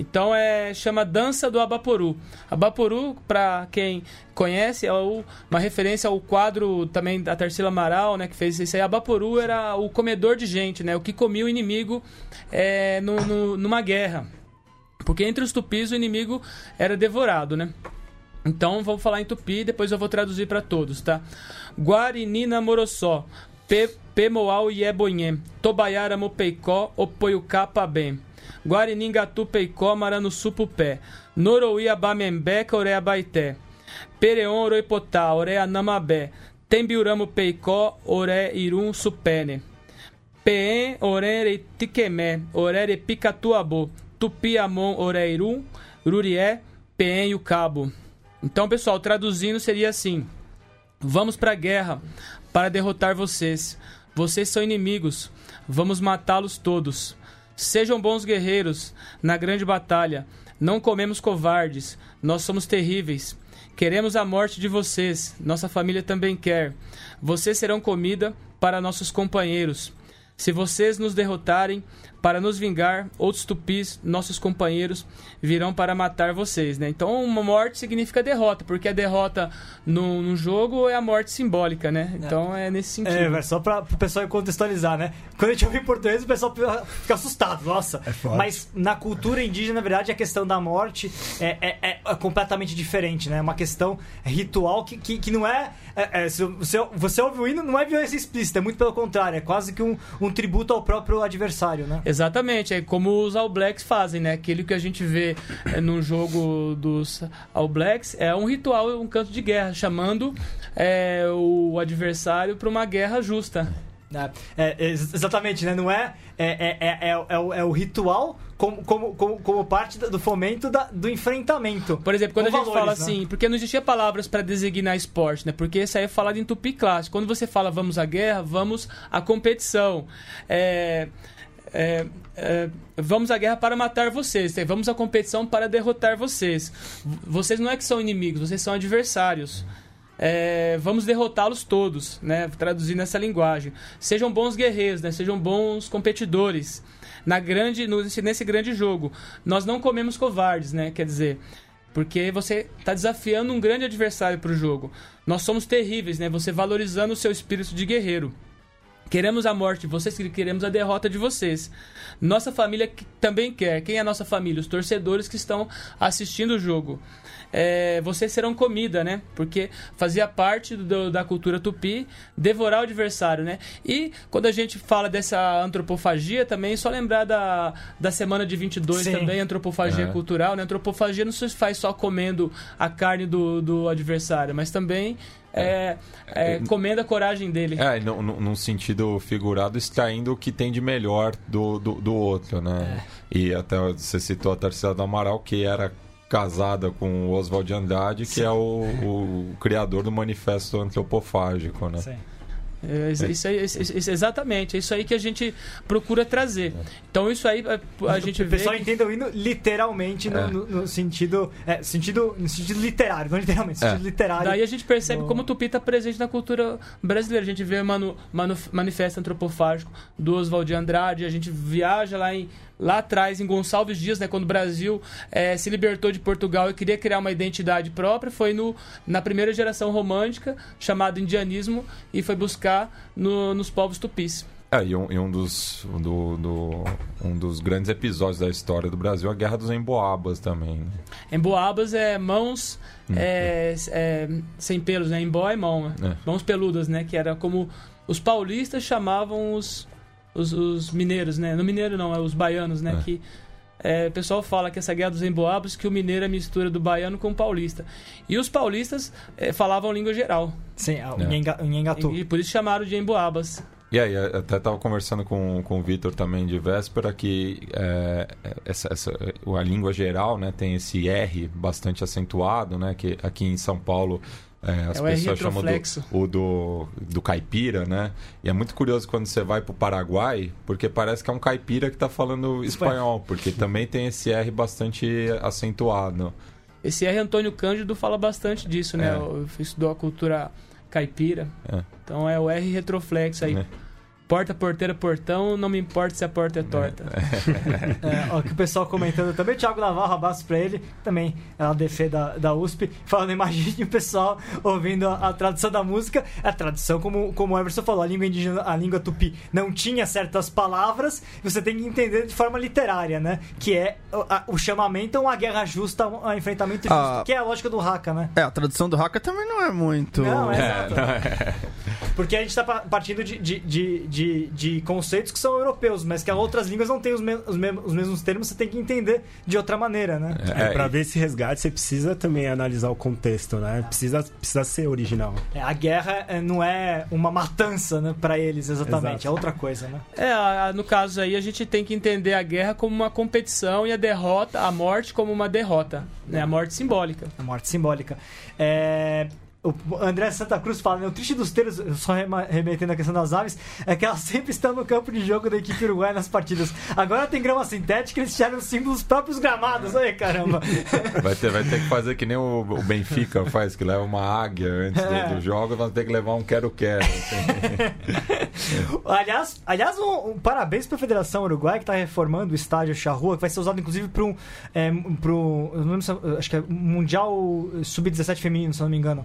Então é chama Dança do Abaporu. Abaporu, pra quem conhece, é uma referência ao quadro também da Tarsila Amaral, né, que fez isso aí. Abaporu era o comedor de gente, né, o que comia o inimigo é, no- no- numa guerra. Porque entre os tupis o inimigo era devorado, né? Então vamos falar em tupi, depois eu vou traduzir para todos, tá? Guarinina Morossó, Pe- Pemoal Iebonhê, Tobaiara Mopeicó, Opoiucapa Bem, Guariningatu Peicó, Maranuçupupé, Norouia Bamembeca, Orea Baité, Pereon Oroipotá, Orea Namabé, Tembiuramo Peicó, Ore Irum Supene, Peen Orere Tiquemé, Orere Picatuabô, Tupiamon Oreirum, Rurié, Peen e o Cabo. Então, pessoal, traduzindo seria assim: Vamos pra guerra para derrotar vocês. Vocês são inimigos. Vamos matá-los todos. Sejam bons guerreiros na grande batalha. Não comemos covardes. Nós somos terríveis. Queremos a morte de vocês. Nossa família também quer. Vocês serão comida para nossos companheiros. Se vocês nos derrotarem, para nos vingar, outros tupis, nossos companheiros, virão para matar vocês, né? Então, uma morte significa derrota, porque a derrota no, no jogo é a morte simbólica, né? Então, é nesse sentido. É, só pra o pessoal contextualizar, né? Quando a gente ouve em português, o pessoal [LAUGHS] fica assustado, nossa. É forte. Mas na cultura indígena, na verdade, a questão da morte é, é- é- é completamente diferente, né? É uma questão ritual que, que, que não é. é- é, se você, você ouve o hino, não é violência explícita, é muito pelo contrário, é quase que um, um tributo ao próprio adversário, né? Exatamente, é como os All Blacks fazem, né? Aquilo que a gente vê é, no jogo dos All Blacks é um ritual, um canto de guerra, chamando é, o adversário para uma guerra justa. É, é, ex- exatamente, né? Não é. É, é, é, é, é o, é o ritual como, como, como, como parte do fomento da- do enfrentamento. Por exemplo, quando a gente valores, fala né? assim, porque não existia palavras para designar esporte, né? Porque isso aí é falado em tupi clássico. Quando você fala vamos à guerra, vamos à competição. É, é, é, vamos à guerra para matar vocês. né? Vamos à competição para derrotar vocês. Vocês não é que são inimigos, vocês são adversários. É, vamos derrotá-los todos, né? Traduzindo essa linguagem. Sejam bons guerreiros, né? Sejam bons competidores. Na grande, no- nesse grande jogo, nós não comemos covardes, né? Quer dizer, porque você está desafiando um grande adversário para o jogo. Nós somos terríveis, né? Você valorizando o seu espírito de guerreiro. Queremos a morte de vocês, queremos a derrota de vocês. Nossa família também quer. Quem é a nossa família? Os torcedores que estão assistindo o jogo. É, vocês serão comida, né? Porque fazia parte do- da cultura tupi devorar o adversário, né? E quando a gente fala dessa antropofagia também, só lembrar da, da semana de 22 Sim. também, antropofagia É. cultural, né? Antropofagia não se faz só comendo a carne do, do adversário, mas também é, é, comendo a coragem dele. É, no- no- num sentido figurado, extraindo o que tem de melhor do, do, do outro, né? E até você citou a Tarsila do Amaral, que era casada com o Oswald de Andrade, que é o, o criador do manifesto antropofágico, né? Sim. É, isso, aí- isso- exatamente, é isso aí que a gente procura trazer. Então isso aí a, a gente o vê. pessoal entenda o hino literalmente no, É. no- no sentido, é, sentido. No sentido literário, não literalmente, no É. sentido literário. Daí a gente percebe No- como o tupi está presente na cultura brasileira. A gente vê o manu, manu, manifesto antropofágico do Oswald de Andrade, a gente viaja lá em lá atrás em Gonçalves Dias, né, quando o Brasil eh, se libertou de Portugal e queria criar uma identidade própria, foi no, na primeira geração romântica, chamado indianismo, e foi buscar no- nos povos tupis. É, e um, e um dos, do, do- um dos grandes episódios da história do Brasil é a Guerra dos Emboabas também. né? Emboabas é mãos é, é, sem pelos, né? Embó é mão, né? É. mãos peludas, né? Que era como os paulistas chamavam os, os, os mineiros, né? No mineiro não, é os baianos, né? É. Que é, o pessoal fala que essa guerra dos emboabas que o mineiro é a mistura do baiano com o paulista. E os paulistas é, falavam língua geral. Sim, o É. Nhenga- Nhengatu. E, e por isso chamaram de emboabas. E aí, até estava conversando com, com o Vitor também de véspera que é, essa, essa, a língua geral né, tem esse R bastante acentuado, né? Que aqui em São Paulo é, as É o pessoas chamam do, o do, do caipira, né? E é muito curioso quando você vai pro Paraguai, porque parece que é um caipira que está falando espanhol, porque também tem esse R bastante acentuado. Esse R. Antônio Cândido fala bastante disso, né? É. Eu estudou a cultura caipira. É. Então é o R retroflexo aí. É. Porta, porteira, portão, não me importa se a porta é torta. [LAUGHS] É, ó, que o pessoal comentando também, o Thiago Navarro, abraço pra ele, também é a DF da, da USP, falando, imagine o pessoal ouvindo a, a tradução da música, a tradução, como, como o Everson falou, a língua indígena, a língua tupi não tinha certas palavras, você tem que entender de forma literária, né? Que é o, a- o chamamento a uma guerra justa, a um enfrentamento justo, Ah. que é a lógica do Haka, né? É, a tradução do Haka também não é muito. Não, é, É, exato. não é. Porque a gente tá pa- partindo de, de, de, de, de conceitos que são europeus, mas que as outras línguas não têm os, me- os, me- os mesmos termos, você tem que entender de outra maneira, né? É, É, pra e- ver esse resgate, você precisa também analisar o contexto, né? Precisa, precisa ser original. É, a guerra é, não é uma matança né, para eles, exatamente, Exato. é outra coisa, né? É, a- a- no caso aí, a gente tem que entender a guerra como uma competição e a derrota, a morte como uma derrota, né? A morte simbólica. A morte simbólica. É, O André Santa Cruz fala, né, o triste dos termos, só remetendo a questão das aves, é que elas [LAUGHS] sempre estão no campo de jogo da equipe uruguaia nas partidas. Agora tem grama sintética, eles tiraram os símbolos próprios gramados. Ai, caramba. [LAUGHS] Vai ter, vai ter que fazer que nem o, o Benfica faz, que leva uma águia antes do, É. do jogo, nós ter que levar um quero-quero. [LAUGHS] aliás, aliás um, um parabéns para a Federação Uruguaia que está reformando o estádio Charrua, que vai ser usado inclusive para um, é, pro, é- acho que é Mundial Sub-17 feminino, se não me engano.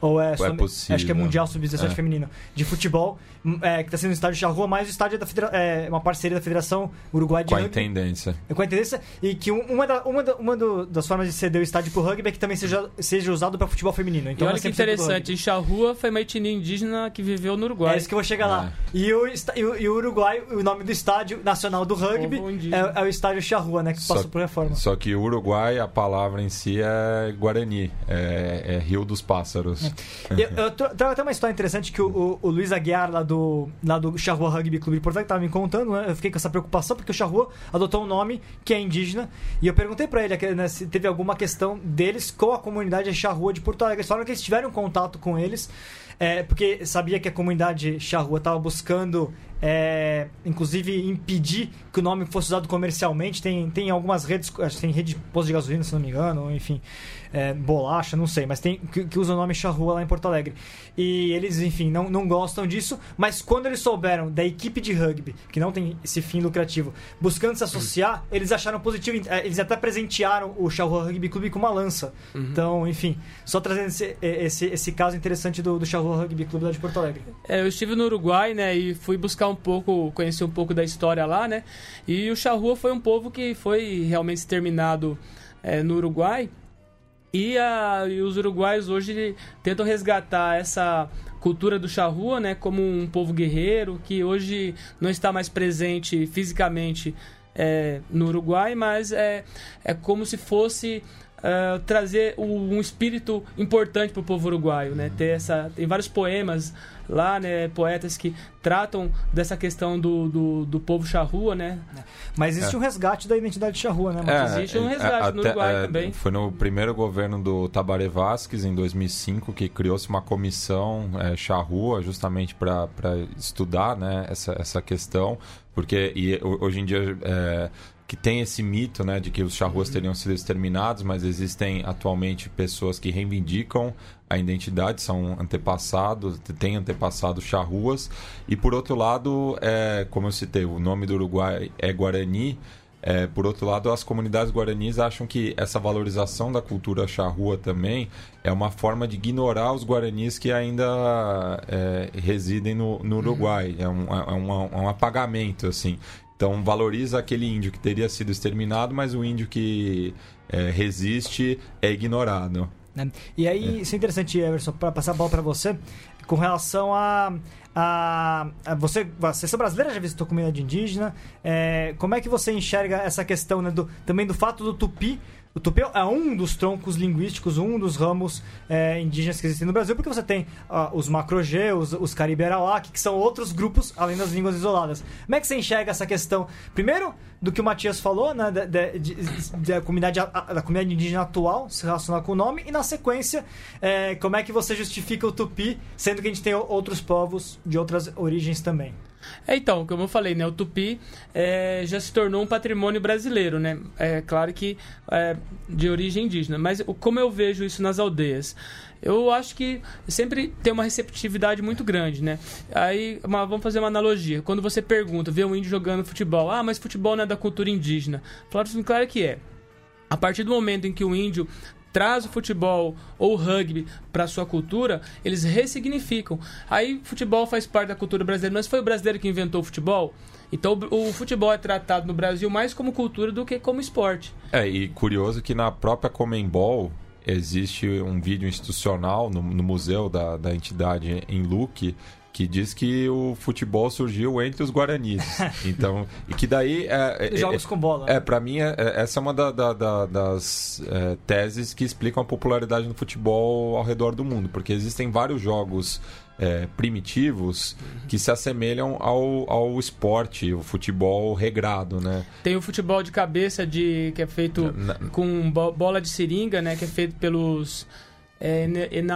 Ou é, é possível. acho que é Mundial Sub-17 É. feminino de futebol, hum, é, que está sendo no estádio Charrua, mas o estádio é da federa é uma parceria da Federação Uruguaia de Com a Rugby. intendência. É com a tendência e que um- uma, da- uma, da- uma do- das formas de ceder o estádio pro rugby é que também seja, seja usado para futebol feminino. Então e olha que 100% do interessante. Charrua foi uma etnia indígena que viveu no Uruguai. É isso que eu vou chegar lá. E, o, esta- e, o, e o Uruguai, o nome do estádio nacional do rugby é, é o estádio Charrua, né? Que Só- passou por reforma. Só que o Uruguai, a palavra em si é Guarani, é, é Rio dos Pássaros. Eu, eu tra- trago até uma história interessante que o, o- o Luiz Aguiar, lá do, lá do Charrua Rugby Clube de Porto Alegre, tava me contando, né? Eu fiquei com essa preocupação, porque o Charrua adotou um nome que é indígena. E eu perguntei pra ele né, se teve alguma questão deles com a comunidade Charrua de Porto Alegre. Eles falaram que eles tiveram contato com eles, é, porque sabia que a comunidade Charrua estava buscando. É, inclusive impedir que o nome fosse usado comercialmente. Tem, tem algumas redes, acho que tem rede de posto de gasolina, se não me engano, enfim, é, bolacha, não sei, mas tem que, que usa o nome Charrua lá em Porto Alegre. E eles, enfim, não, não gostam disso, mas quando eles souberam da equipe de rugby, que não tem esse fim lucrativo, buscando se associar, eles acharam positivo. eh, Eles até presentearam o Charrua Rugby Clube com uma lança. Então, enfim, só trazendo esse, esse, esse caso interessante do, do Charrua Rugby Clube lá de Porto Alegre. É, eu estive no Uruguai, né, e fui buscar um pouco, conhecer um pouco da história lá, né, e o Charrua foi um povo que foi realmente exterminado é, no Uruguai, e, a- e os uruguaios hoje tentam resgatar essa cultura do Charrua, né, como um povo guerreiro, que hoje não está mais presente fisicamente é, no Uruguai, mas é, é como se fosse ah, trazer o- um espírito importante para o povo uruguaio, né? Ter essa, tem vários poemas lá, né? Poetas que tratam dessa questão do, do, do povo charrua, né? Mas existe um resgate da identidade Charrua, né, Marcos? existe um resgate no Uruguai também. Foi no primeiro governo do Tabaré Vasquez, em 2005, que criou-se uma comissão é, charrua justamente para estudar né, essa, essa questão, porque e, ho- hoje em dia é, que tem esse mito né, de que os charruas teriam sido exterminados, mas existem atualmente pessoas que reivindicam a identidade, são antepassados, têm antepassados charruas, e por outro lado, é, como eu citei, o nome do Uruguai é Guarani, é, por outro lado, as comunidades guaranis acham que essa valorização da cultura charrua também é uma forma de ignorar os guaranis que ainda é, residem no, no Uruguai. É, um, é, um, é um apagamento, assim. Então, valoriza aquele índio que teria sido exterminado, mas o índio que é, resiste é ignorado. né? E aí, isso é interessante, Everson, para passar a bola para você, com relação a. a, a você, você, você brasileira já visitou comunidade indígena? É, como é que você enxerga essa questão né, do, também do fato do tupi? O tupi é um dos troncos linguísticos, um dos ramos é, indígenas que existem no Brasil, porque você tem ah, os macrogê, os, cariberauá, que são outros grupos além das línguas isoladas. Como é que você enxerga essa questão? Primeiro, do que o Matias falou, né, da, de- da comunidade, da comunidade indígena atual se relacionar com o nome, e na sequência, é, como é que você justifica o tupi, sendo que a gente tem outros povos de outras origens também? É, então, como eu falei, né, o tupi é, já se tornou um patrimônio brasileiro, né? É claro que é, de origem indígena, mas como eu vejo isso nas aldeias? Eu acho que sempre tem uma receptividade muito grande, né? Aí, uma, vamos fazer uma analogia. Quando você pergunta, vê um índio jogando futebol, ah, mas futebol não é da cultura indígena. Assim, claro que é. A partir do momento em que o índio traz o futebol ou o rugby para sua cultura, eles ressignificam. Aí futebol faz parte da cultura brasileira, mas foi o brasileiro que inventou o futebol? Então o, futebol é tratado no Brasil mais como cultura do que como esporte. É, e curioso que na própria Comembol existe um vídeo institucional no, no museu da, da entidade em Luque que diz que o futebol surgiu entre os guaranis. [LAUGHS] Então, e que daí é, é jogos é, com bola. É, para mim é, é, essa é uma da, da, da, das é, teses que explicam a popularidade do futebol ao redor do mundo, porque existem vários jogos é, primitivos que se assemelham ao, ao esporte, o futebol regrado, né? Tem o futebol de cabeça de que é feito Na... com bola de seringa, né? Que é feito pelos é,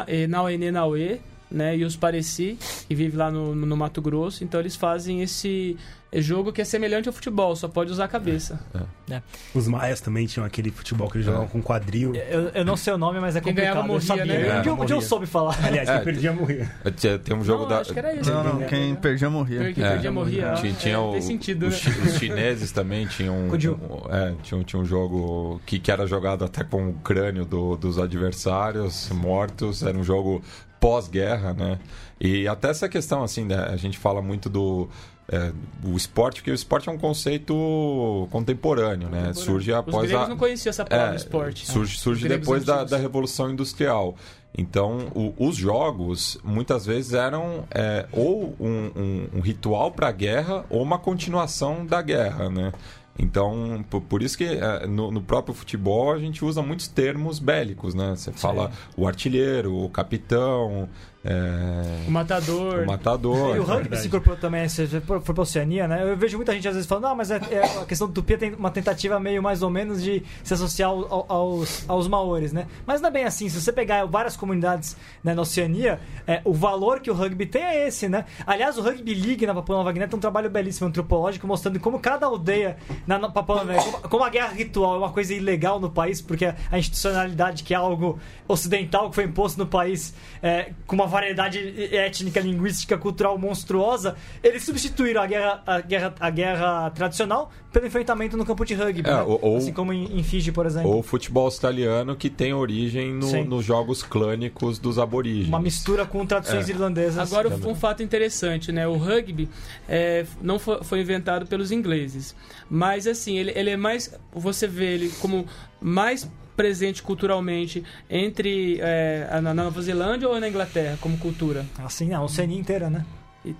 Enauê né? E os Pareci, que vive lá no, no Mato Grosso. Então eles fazem esse jogo que é semelhante ao futebol, só pode usar a cabeça. É, é. Os maias também tinham aquele futebol que eles jogavam com quadril. Eu, eu, não sei o nome, mas é quem complicado. Ganhava morria, né? É, um, dia, eu soube falar. Aliás, quem perdia morria. [LAUGHS] Tem um jogo não, da. Acho que era isso. Não, não, quem perdia morria. Quem perdia morria. Tinha, tinha o, tem sentido, os, né? os chineses também tinham um, um, é, tinha, tinha um jogo que, que era jogado até com o crânio do, dos adversários mortos. Era um jogo pós-guerra, né? E até essa questão, assim, né? a gente fala muito do é, o esporte, porque o esporte é um conceito contemporâneo, né? Surge após Os a. não conheciam essa palavra é, esporte. Surge, surge depois da, da, Revolução Industrial. Então, o, os jogos muitas vezes eram é, ou um, um, um ritual para a guerra ou uma continuação da guerra, né? Então, por, por isso que é, no, no, próprio futebol a gente usa muitos termos bélicos, né? Você fala Sim. o artilheiro, o capitão, é... O matador. O matador. E o rugby se incorporou também, se for pra Oceania, né? Eu vejo muita gente às vezes falando, não, mas é, é, a questão do Tupi tem uma tentativa meio mais ou menos de se associar ao, aos, aos maores, né? Mas não é bem assim. Se você pegar várias comunidades né, na Oceania, é, o valor que o rugby tem é esse, né? Aliás, o Rugby League na Papua Nova Guiné tem um trabalho belíssimo antropológico mostrando como cada aldeia na, Papua Nova Guiné, como, como, a guerra ritual é uma coisa ilegal no país, porque a institucionalidade, que é algo ocidental que foi imposto no país é, com uma variedade étnica, linguística, cultural monstruosa, eles substituíram a guerra, a guerra, a guerra tradicional pelo enfrentamento no campo de rugby. É, né? ou, assim como em, em Fiji, por exemplo. Ou o futebol australiano, que tem origem no, nos jogos clânicos dos aborígenes. Uma mistura com tradições é. irlandesas. Agora, também. um fato interessante, né? O rugby é, não foi, foi, inventado pelos ingleses. Mas, assim, ele, ele é mais... Você vê ele como mais presente culturalmente entre é, na Nova Zelândia ou na Inglaterra como cultura? Assim, a Oceania inteira, né?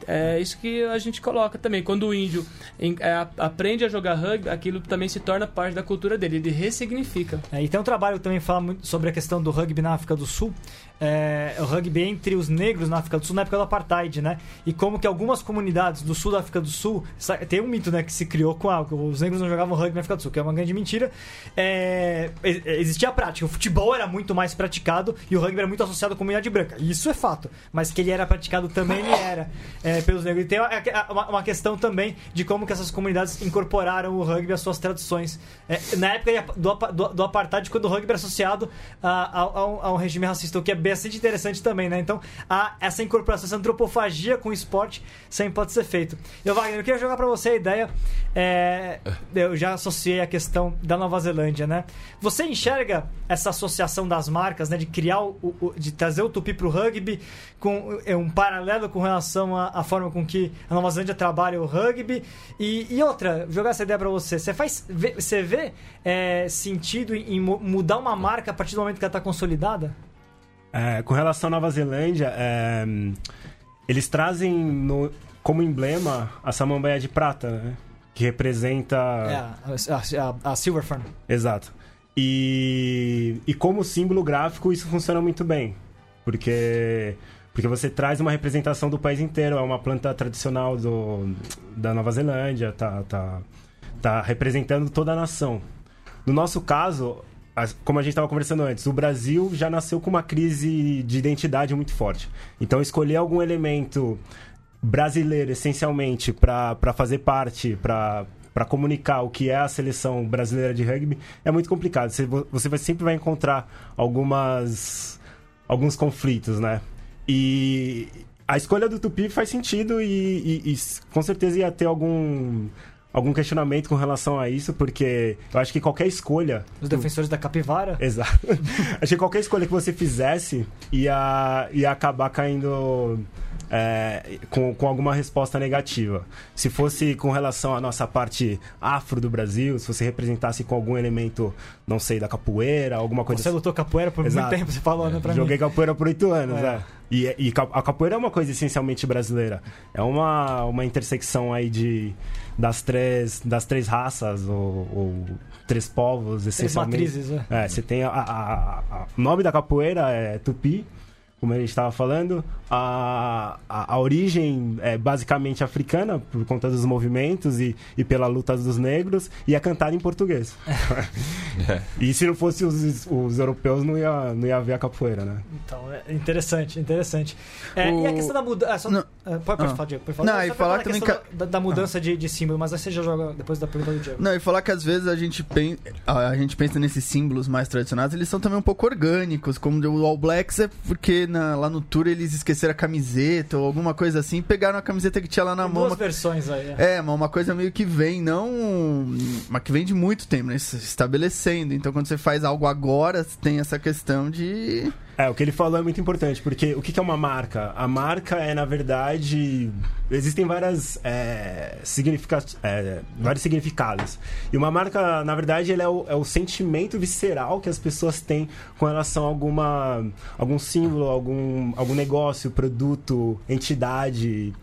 É isso que a gente coloca também. Quando o índio é, aprende a jogar rugby, aquilo também se torna parte da cultura dele, ele ressignifica. É, e tem um trabalho que também fala sobre a questão do rugby na África do Sul, é, o rugby entre os negros na África do Sul na época do apartheid, né? E como que algumas comunidades do sul da África do Sul tem um mito, né, que se criou com a, os negros não jogavam rugby na África do Sul, que é uma grande mentira. É, existia a prática, o futebol era muito mais praticado e o rugby era muito associado à comunidade branca. Isso é fato, mas que ele era praticado também ele era é, pelos negros. E tem uma, uma, questão também de como que essas comunidades incorporaram o rugby às suas tradições. É, na época do, do, do, apartheid, quando o rugby era associado a, a, a, um regime racista, o que é bastante interessante também, né? Então, a, essa incorporação, essa antropofagia com o esporte sempre pode ser feito. Eu, Wagner, eu queria jogar para você a ideia. É, eu já associei a questão da Nova Zelândia, né? Você enxerga essa associação das marcas, né? De criar o, o de trazer o tupi pro rugby com é, um paralelo com relação à, forma com que a Nova Zelândia trabalha o rugby. E, e outra, jogar essa ideia para você. Você faz. Você vê é, sentido em, em mudar uma marca a partir do momento que ela está consolidada? É, com relação à Nova Zelândia, é, eles trazem no, como emblema a samambaia de prata, né? Que representa. É, a, a, a Silver Fern. Exato. E, e como símbolo gráfico, isso funciona muito bem. Porque, porque você traz uma representação do país inteiro. É uma planta tradicional do, da Nova Zelândia, tá, tá, tá representando toda a nação. No nosso caso, como a gente estava conversando antes, o Brasil já nasceu com uma crise de identidade muito forte. Então, escolher algum elemento brasileiro, essencialmente, para fazer parte, para para comunicar o que é a seleção brasileira de rugby é muito complicado. Você, você vai, sempre vai encontrar algumas alguns conflitos, né? E a escolha do Tupi faz sentido e, e, e com certeza ia ter algum algum questionamento com relação a isso, porque eu acho que qualquer escolha. Os defensores da capivara? Exato. [LAUGHS] acho que qualquer escolha que você fizesse ia, ia acabar caindo é, com, com alguma resposta negativa. Se fosse com relação à nossa parte afro do Brasil, se você representasse com algum elemento, não sei, da capoeira, alguma coisa Você assim. lutou capoeira por Exato. muito tempo, você falou, né, pra Joguei mim. capoeira por oito anos, É. é. E, e a capoeira é uma coisa essencialmente brasileira. É uma, uma intersecção aí de, das, três, das três raças, ou, ou três povos, Três essencialmente. matrizes, né? É, você tem a, a- a- a- o nome da capoeira é Tupi, como a gente estava falando. A, a, a origem é basicamente africana, por conta dos movimentos e, e pela luta dos negros, e é cantada em português. [LAUGHS] É. E se não fosse os, os europeus, não ia, não ia haver a capoeira, né? Então, é interessante, interessante. É, O- E a questão da mudança. Não. pode, pode Ah. falar, Diego. Pode falar. Não, e falar a também da, da mudança de, de símbolo, mas aí você já joga depois da pergunta do Diego. Não, e falar que às vezes a gente, pen... a gente pensa nesses símbolos mais tradicionais, eles são também um pouco orgânicos, como o All Blacks é porque na- lá no tour eles esqueceram a camiseta ou alguma coisa assim, pegaram a camiseta que tinha lá na Tem mão. duas versões aí. é. É, mas uma coisa meio que vem, não. Mas que vem de muito tempo, né? Se estabelecendo. Então quando você faz algo agora, tem essa questão de. É, o que ele falou é muito importante, porque o que é uma marca? A marca é, na verdade, existem várias, é, significa, é, vários significados. E uma marca, na verdade, ele é, o, é o sentimento visceral que as pessoas têm com relação a alguma, algum símbolo, algum, algum negócio, produto, entidade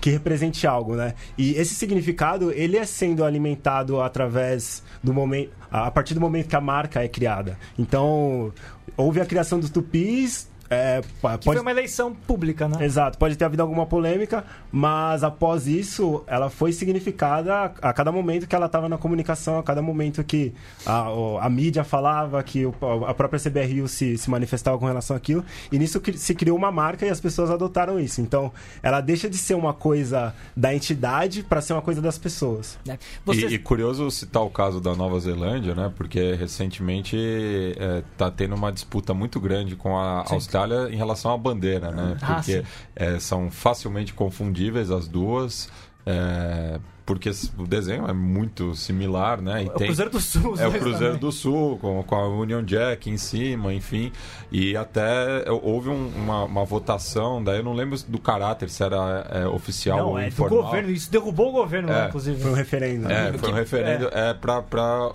que represente algo, né? E esse significado, ele é sendo alimentado através do momento, a partir do momento que a marca é criada. Então, houve a criação dos tupis, é, pode, foi uma eleição pública, né? Exato, pode ter havido alguma polêmica, mas após isso, ela foi significada a, cada momento que ela estava na comunicação, a cada momento que a, a mídia falava, que o- a própria CBRU se, se manifestava com relação àquilo, e nisso se criou uma marca e as pessoas adotaram isso. Então, ela deixa de ser uma coisa da entidade para ser uma coisa das pessoas. É. Vocês- E, e curioso citar o caso da Nova Zelândia, né? Porque recentemente está tendo uma disputa muito grande com a Sim. Austrália em relação à bandeira, né? Ah, Porque sim. é, são facilmente confundíveis as duas. é, porque o desenho é muito similar, né? E É o Cruzeiro do Sul. é o Cruzeiro também. do Sul, com, com a Union Jack em cima, enfim. E até houve um- uma, uma votação, daí eu não lembro do caráter, se era é, oficial Não, ou é do informal. governo. Isso derrubou o governo, É, né, inclusive. Foi um referendo. né? É, foi um referendo é. para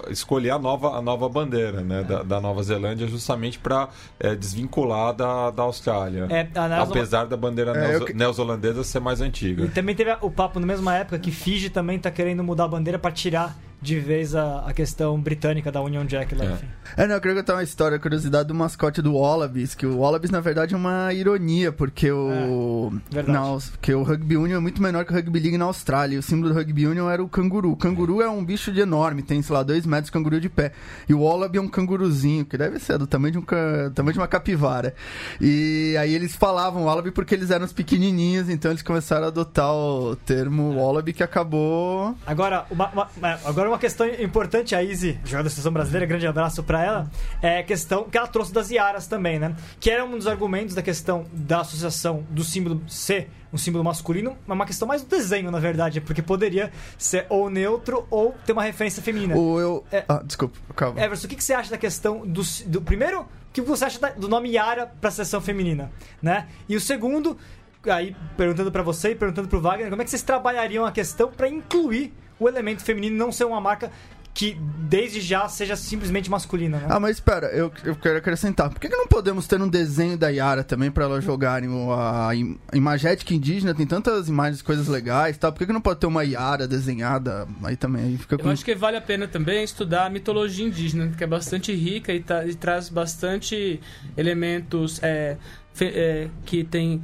escolher a nova, a nova bandeira né, da, da Nova Zelândia, justamente para desvincular da, da Austrália. É, Apesar da bandeira É, que- neozelandesa ser mais E antiga. também teve o papo na mesma época que Fiji também tá querendo mudar a bandeira pra tirar de vez a, a questão britânica da Union Jack lá, É. enfim. É, não, eu queria contar uma história, curiosidade do mascote do Wallabies, que o Wallabies, na verdade, é uma ironia, porque o. É, verdade. Não, que o Rugby Union é muito menor que o Rugby League na Austrália. E o símbolo do Rugby Union era o canguru. O canguru é um bicho de enorme, tem, sei lá, dois metros de canguru de pé. E o Wallaby é um canguruzinho, que deve ser do tamanho de, um, ca- tamanho de uma capivara. E aí eles falavam Wallaby porque eles eram os pequenininhos, então eles começaram a adotar o termo Wallaby, que acabou. Agora, uma, uma- uma- agora uma questão importante, a Izzy, jogadora da seleção brasileira, grande abraço pra ela, é a questão que ela trouxe das Iaras também, né? Que era um dos argumentos da questão da associação do símbolo ser um símbolo masculino, mas uma questão mais do desenho, na verdade, porque poderia ser ou neutro ou ter uma referência feminina. Ou eu. É. Ah, desculpa, calma. Everson, o que, que você acha da questão do, do primeiro, o que você acha do nome Yara pra seleção feminina, né? E o segundo, aí perguntando pra você e perguntando pro Wagner, como é que vocês trabalhariam a questão pra incluir o elemento feminino não ser uma marca que desde já seja simplesmente masculina, né? Ah, mas espera, eu, eu quero acrescentar. Por que, que não podemos ter um desenho da Yara também pra elas jogarem o- a, im- a imagética indígena? Tem tantas imagens, coisas legais e tal. Por que, que não pode ter uma Yara desenhada aí também? Aí fica com... Eu acho que vale a pena também estudar a mitologia indígena, que é bastante rica e, tá- e traz bastante elementos é, fe- é, que tem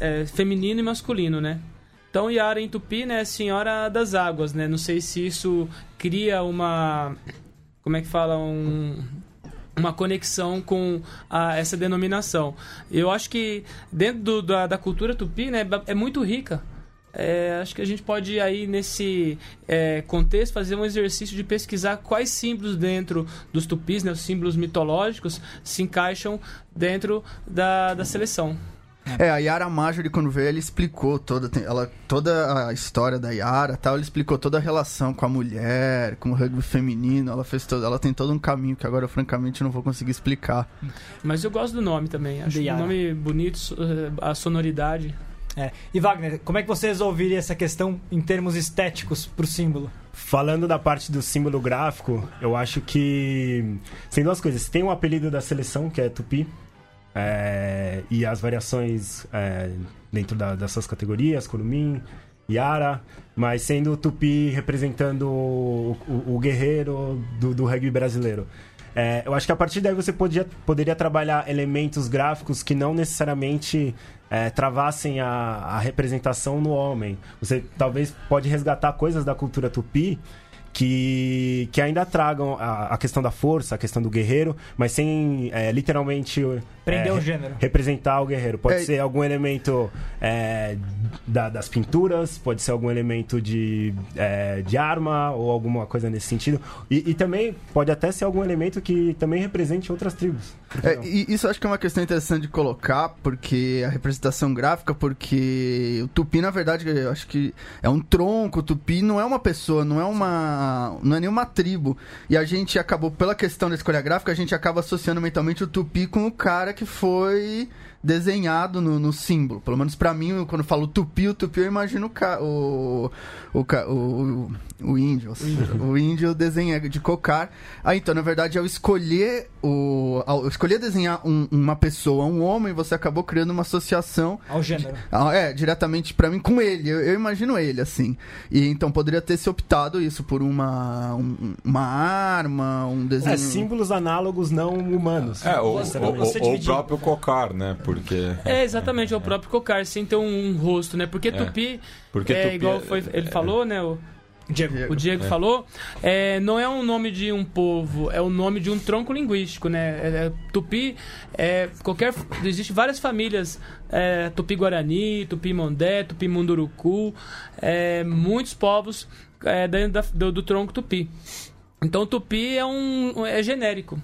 é, é, feminino e masculino, né? Então, Yara em Tupi, né, Senhora das Águas, né? Não sei se isso cria uma... Como é que fala? Um... uma conexão com a, essa denominação. Eu acho que dentro do, da, da, cultura tupi né, é muito rica. É, acho que a gente pode aí nesse é, contexto fazer um exercício de pesquisar quais símbolos dentro dos tupis, né, os símbolos mitológicos, se encaixam dentro da, da seleção. É, a Yara Marjorie, quando veio, ela explicou toda, ela, toda a história da Yara tal, ela explicou toda a relação com a mulher, com o rugby feminino, ela fez todo, ela tem todo um caminho que agora eu francamente não vou conseguir explicar. Mas eu gosto do nome também, acho um nome bonito, eh, a sonoridade. É. E Wagner, como é que você resolveria essa questão em termos estéticos pro símbolo? Falando da parte do símbolo gráfico, eu acho que tem duas coisas. Tem um apelido da seleção, que é Tupi, é, e as variações é, dentro da, dessas categorias, Curumim, Yara, mas sendo o Tupi representando o, o, o guerreiro do, do rugby brasileiro. É, eu acho que a partir daí você podia, poderia trabalhar elementos gráficos que não necessariamente é, travassem a, a representação no homem. Você talvez pode resgatar coisas da cultura tupi que, que ainda tragam a, a, questão da força, a questão do guerreiro, mas sem é, literalmente prender é, o gênero, representar o guerreiro. Pode é, ser algum elemento é, da, das pinturas, pode ser algum elemento de, é, de arma ou alguma coisa nesse sentido. E, e, também pode até ser algum elemento que também represente outras tribos. É, e isso acho que é uma questão interessante de colocar, porque a representação gráfica, porque o tupi, na verdade, eu acho que é um tronco, o tupi não é uma pessoa, não é uma. não é nenhuma tribo. E a gente acabou, pela questão da escolha gráfica, a gente acaba associando mentalmente o tupi com o cara que foi desenhado no, no símbolo. Pelo menos para mim, quando eu falo tupi, o tupi eu imagino o, o, o, o índio. o índio desenha de cocar. Ah, então, na verdade, ao escolher o. Ao escolher desenhar um, uma pessoa, um homem, você acabou criando uma associação. Ao gênero. Ah, é, diretamente para mim com ele. Eu, eu, imagino ele, assim. E então poderia ter se optado isso por uma, um, uma arma, um desenho. É, símbolos análogos não humanos. É, ou, ou, ou o próprio cocar, né? Porque. É, exatamente, é o próprio cocar, sem ter um, um rosto, né? Porque é. tupi. Porque é, tupi igual é- foi, ele falou, né? O, Diego. O Diego é. falou, é, não é um nome de um povo, é o nome de um tronco linguístico, né? É, é tupi, é, qualquer, existe várias famílias, é, Tupi-Guarani, Tupi-Mondé, Tupi-Munduruku, é, muitos povos é, dentro da, do, do, tronco Tupi. Então, Tupi é, um, é genérico.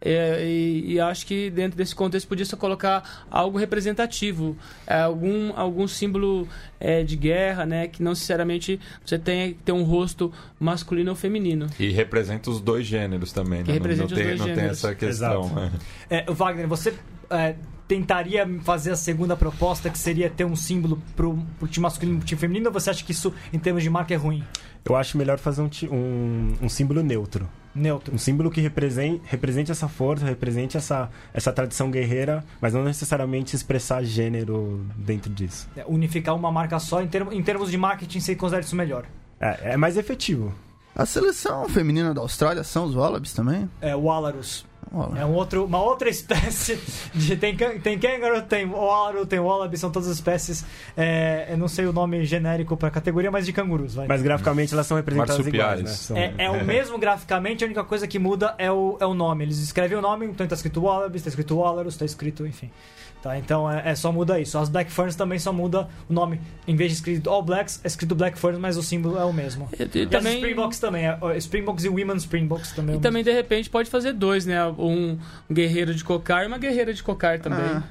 É, e, e, acho que dentro desse contexto podia só colocar algo representativo, é, algum, algum símbolo é, de guerra, né? Que não necessariamente você tenha que ter um rosto masculino ou feminino. E representa os dois gêneros também, né? Não, não, tem, não tem essa questão. Né? É, Wagner, você é, tentaria fazer a segunda proposta, que seria ter um símbolo pro, pro time masculino e pro time feminino, ou você acha que isso, em termos de marca, é ruim? Eu acho melhor fazer um, um, um símbolo neutro. Neutro. Um símbolo que represente, represente essa força, represente essa, essa tradição guerreira, mas não necessariamente expressar gênero dentro disso. É, unificar uma marca só, em, termos, em termos de marketing, você considera isso melhor? É, é mais efetivo. A seleção feminina da Austrália são os Wallabies também? É, o. É um outro, uma outra [LAUGHS] espécie de. Tem, tem kangaroo, tem wallaby, tem wallaby, são todas espécies. É, eu não sei o nome genérico para categoria, mas de cangurus. Vai. Mas graficamente elas são representadas iguais, né? São... É, é, o mesmo graficamente, a única coisa que muda é o, é o nome. Eles escrevem o nome, então está escrito wallaby, está escrito walrus, está escrito, enfim. Tá, então é, é, só muda isso. As Black Ferns também só muda o nome. Em vez de escrito All Blacks, é escrito Black Ferns, mas o símbolo é o mesmo. E, e, e também... as Springboks também. É, Springboks e Women Springboks também. É e também, de repente, pode fazer dois, né? Um guerreiro de cocar e uma guerreira de cocar também. Ah.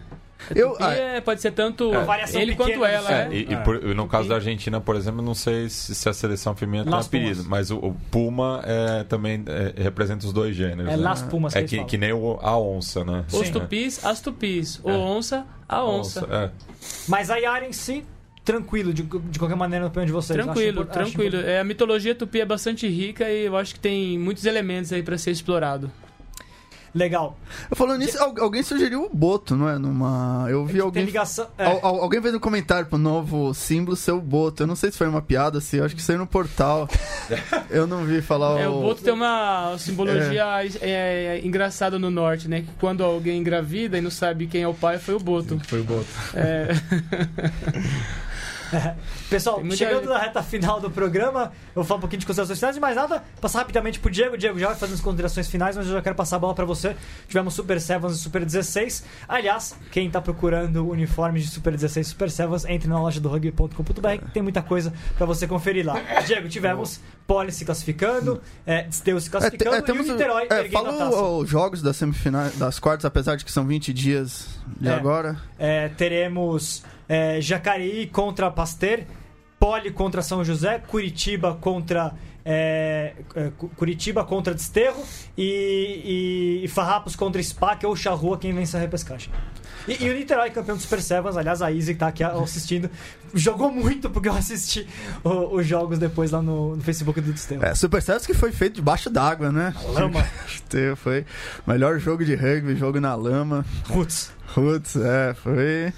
Eu, ah, é, pode ser tanto é, ele quanto ela. É, né? E, e por, no caso da Argentina, por exemplo, não sei se, se a seleção feminina tem apelido, mas o, o Puma é, também é, representa os dois gêneros. É né? Las Pumas É que, que, nem o, a onça, né? Os tupis, as tupis. O onça, a onça. onça mas a Yara em si tranquilo, de, de qualquer maneira, no opinião de vocês. Tranquilo, acho, tranquilo. Acho... É, a mitologia tupi é bastante rica e eu acho que tem muitos elementos aí para ser explorado. Legal. Falando nisso, alguém sugeriu o Boto, não é? Numa. Eu vi alguém. Ligação... É. Al alguém fez um comentário pro novo símbolo ser o Boto. Eu não sei se foi uma piada, se eu acho que saiu no portal. eu não vi falar é, o. o Boto tem uma simbologia é. É, é. engraçada no norte, né? Que quando alguém engravida e não sabe quem é o pai, foi o Boto. Foi o Boto. É. [LAUGHS] [LAUGHS] Pessoal, chegando gente- na reta final do programa, eu vou falar um pouquinho de considerações finais, mas nada, passar rapidamente pro Diego. Diego já vai fazer as considerações finais, mas eu já quero passar a bola pra você. Tivemos Super Sevens e Super 16. Aliás, quem tá procurando uniformes de Super 16 e Super Sevens, entre na loja do rugby.com.br, que tem muita coisa pra você conferir lá. Diego, tivemos Poli se classificando, é, Desteu se É, classificando é, temos e o Niterói é, fala os jogos das semifinais, das quartas, apesar de que são 20 dias de É. agora. É, teremos é, Jacareí contra Pasteur, Poli contra São José, Curitiba contra é, é, Cu- Curitiba contra Desterro e, e, e Farrapos contra SPAC ou Charrua quem vence a repescagem. E, e o Niterói, campeão do Super Sevens, aliás, a Izzy que tá aqui assistindo, jogou muito porque eu assisti o- os jogos depois lá no, no Facebook do Desterro. É, Super Sevens que foi feito debaixo d'água, né? Lama, Foi melhor jogo de rugby, jogo na lama. Roots. Putz, é, foi.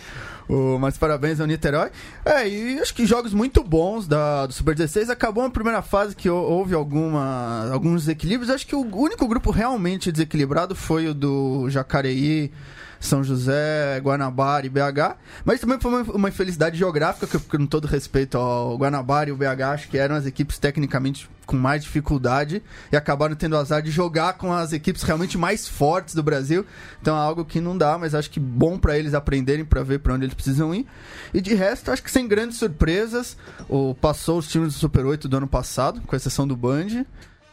Mas parabéns ao Niterói. É, e acho que jogos muito bons da, do Super 16. Acabou a primeira fase que hou- houve alguma, alguns desequilíbrios. Acho que o único grupo realmente desequilibrado foi o do Jacareí, São José, Guanabara e BH. Mas também foi uma, uma infelicidade geográfica, que, com todo respeito ao Guanabara e o BH, acho que eram as equipes tecnicamente com mais dificuldade e acabaram tendo o azar de jogar com as equipes realmente mais fortes do Brasil. Então é algo que não dá, mas acho que bom pra eles aprenderem pra ver pra onde eles precisam ir. E de resto, acho que sem grandes surpresas, o passou os times do Super 8 do ano passado, com exceção do Band.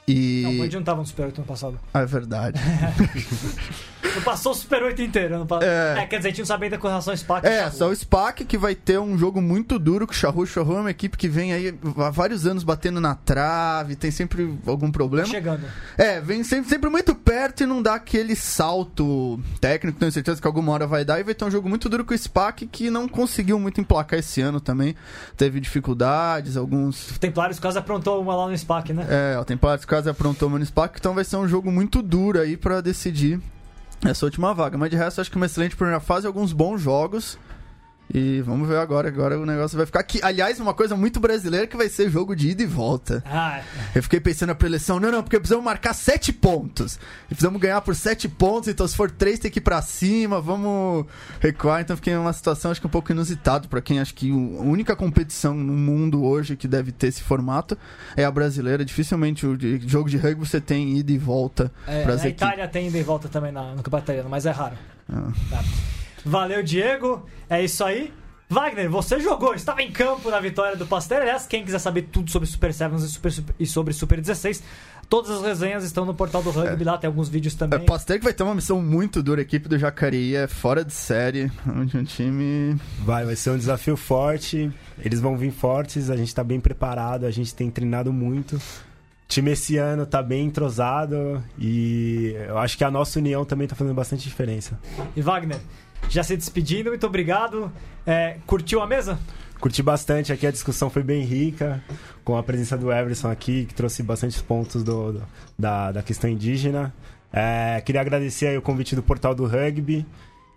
E. Não, o Band não tava no Super 8 ano passado. Ah, é verdade. [LAUGHS] Não passou o Super 8 inteiro ano passado. É. É. quer dizer, a gente não sabe ainda com relação ao SPAC. É, só o SPAC que vai ter um jogo muito duro com o Charru. O Charru é uma equipe que vem aí há vários anos batendo na trave, tem sempre algum problema. Chegando. É, vem sempre, sempre muito perto e não dá aquele salto técnico, tenho certeza que alguma hora vai dar. E vai ter um jogo muito duro com o SPAC que não conseguiu muito emplacar esse ano também. Teve dificuldades, alguns. O Templários quase aprontou uma lá no SPAC, né? É, o Templários quase aprontou o SPAC, então vai ser um jogo muito duro aí pra decidir essa última vaga. Mas de resto, acho que uma excelente primeira fase, alguns bons jogos. E vamos ver agora, agora o negócio vai ficar aqui. Aliás, uma coisa muito brasileira que vai ser jogo de ida e volta. Ah, Eu fiquei pensando na preleção, não, não, porque precisamos marcar sete pontos. E precisamos ganhar por sete pontos, então se for três tem que ir pra cima, vamos recuar. Então fiquei numa situação acho que um pouco inusitado pra quem acho que a única competição no mundo hoje que deve ter esse formato é a brasileira. Dificilmente o de- jogo de rugby você tem ida e volta é, a. Itália tem ida e volta também na, no Campeonato Italiano, mas é raro. Ah. Tá. Valeu, Diego. É isso aí. Wagner, você jogou, estava em campo na vitória do Pastel. Aliás, quem quiser saber tudo sobre Super Sevens e, Super, e sobre Super 16, todas as resenhas estão no portal do Rugby lá, tem alguns vídeos É, também. Pasteur que vai ter uma missão muito dura. A equipe do Jacareí é fora de série. Onde um time. Vai, vai ser um desafio forte. Eles vão vir fortes, a gente tá bem preparado, a gente tem treinado muito. O time esse ano tá bem entrosado e eu acho que a nossa união também tá fazendo bastante diferença. E Wagner, já se despedindo, muito obrigado. É, curtiu a mesa? Curti bastante aqui, a discussão foi bem rica, com a presença do Everson aqui, que trouxe bastante pontos do, do- da, da questão indígena. É, queria agradecer aí o convite do Portal do Rugby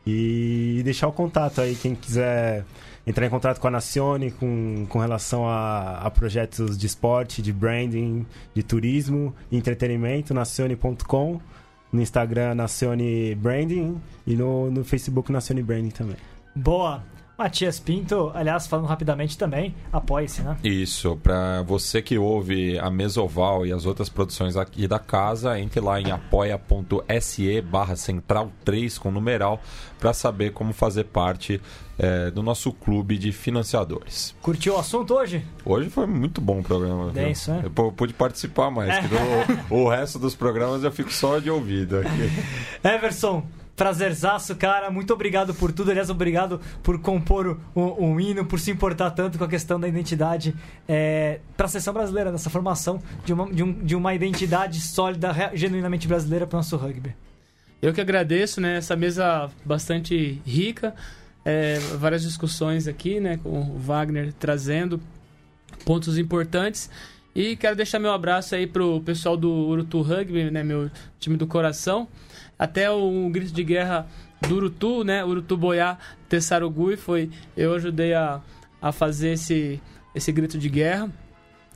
e deixar o contato aí, quem quiser entrar em contato com a Nacione com, com relação a, a projetos de esporte, de branding, de turismo entretenimento, nacione.com, no Instagram Nacione Branding e no, no Facebook Nacione Branding também. Boa. Matias Pinto, aliás, falando rapidamente também, apoie-se, né? Isso, para você que ouve a Mesoval e as outras produções aqui da casa, entre lá em apoia.se barra central 3 com numeral para saber como fazer parte eh, do nosso clube de financiadores. Curtiu o assunto hoje? Hoje foi muito bom o programa. viu? Denso, né? Eu pu- pude participar mais, que no- o resto dos programas eu fico só de ouvido aqui. [LAUGHS] Everson, prazerzaço, cara. Muito obrigado por tudo. Aliás, obrigado por compor um, um hino, por se importar tanto com a questão da identidade é, para a seleção brasileira, nessa formação de uma, de, um- de uma identidade sólida, re- genuinamente brasileira para o nosso rugby. Eu que agradeço, né? Essa mesa bastante rica, é, várias discussões aqui, né? Com o Wagner trazendo pontos importantes. E quero deixar meu abraço aí pro pessoal do Urutu Rugby, né? Meu time do coração. Até o grito de guerra do Urutu, né? Urutu Boiá Tessarugui foi... Eu ajudei a, a fazer esse, esse grito de guerra.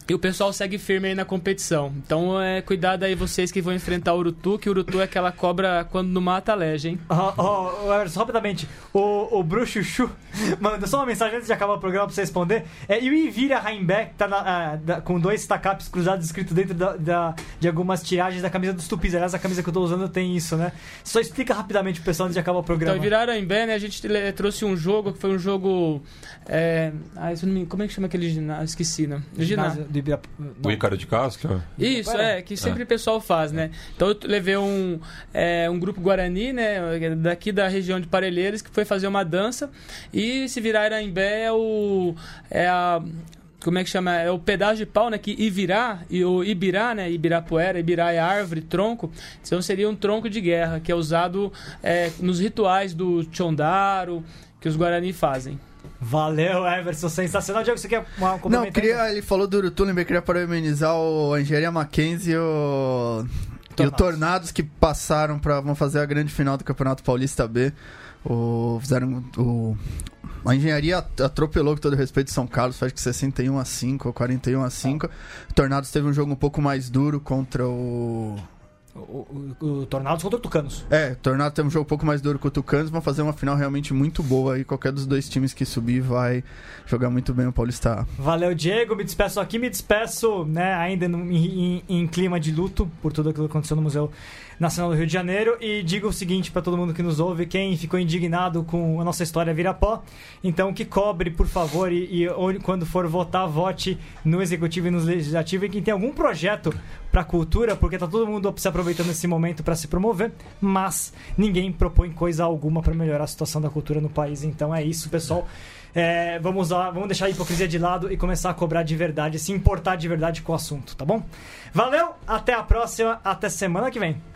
E o pessoal segue firme aí na competição. Então, é, cuidado aí vocês que vão enfrentar o Urutu, que o Urutu é aquela cobra quando não mata, aleja, hein? Ó, ó, ó, Everson, rapidamente, o, o Bruxo Chu [LAUGHS] mandou só uma mensagem antes de acabar o programa pra você responder. É, e o Ivira Heimbeck tá na- ah, da- com dois tacaps cruzados escrito dentro da, da- de algumas tiragens da camisa dos Tupis. Aliás, a camisa que eu tô usando tem isso, né? Só explica rapidamente pro pessoal antes de acabar o programa. Então, viraram em Bé, né? A gente trouxe um jogo que foi um jogo. É... Ah. Como é que chama aquele ginásio? Esqueci, né? Ginásio. Do Ibira- O. Ícaro de Castro? Isso, é, que sempre o pessoal faz, né? Então eu levei um, é, um grupo Guarani, né, daqui da região de Parelheiros, que foi fazer uma dança. E se virar Iraimbé é o. É a. Como é que chama? É o pedaço de pau, né? Que Ivirá e o Ibirá, né? Ibirapuera, Ibirá é árvore, tronco. Então seria um tronco de guerra, que é usado é, nos rituais do Chondaro, que os Guarani fazem. Valeu, Everson, sensacional. Diego, você quer uma Não, queria, ele falou do Urutu, lembrei que queria parabenizar o a Engenharia Mackenzie e o, e o Tornados. Tornados que passaram para vão fazer a grande final do Campeonato Paulista B. O, fizeram o a engenharia at- atropelou com todo respeito São Carlos, faz que 61 a 5 ou 41 a 5. O Tornados teve um jogo um pouco mais duro contra o O, o, o Tornados contra o Tucanos. É, o Tornado tem um jogo um pouco mais duro com o Tucanos, vão fazer uma final realmente muito boa aí. Qualquer dos dois times que subir vai jogar muito bem o Paulista. Valeu, Diego. Me despeço aqui, me despeço, né, ainda no- em, em- em clima de luto por tudo aquilo que aconteceu no Museu Nacional do Rio de Janeiro. E digo o seguinte para todo mundo que nos ouve: quem ficou indignado com a nossa história vira pó, então que cobre, por favor, e, e quando for votar, vote no Executivo e no Legislativo. E quem tem algum projeto para cultura, porque tá todo mundo se aproveitando esse momento para se promover, mas ninguém propõe coisa alguma para melhorar a situação da cultura no país. Então é isso, pessoal. É, vamos lá, vamos deixar a hipocrisia de lado e começar a cobrar de verdade, se importar de verdade com o assunto, tá bom? Valeu, até a próxima, até semana que vem.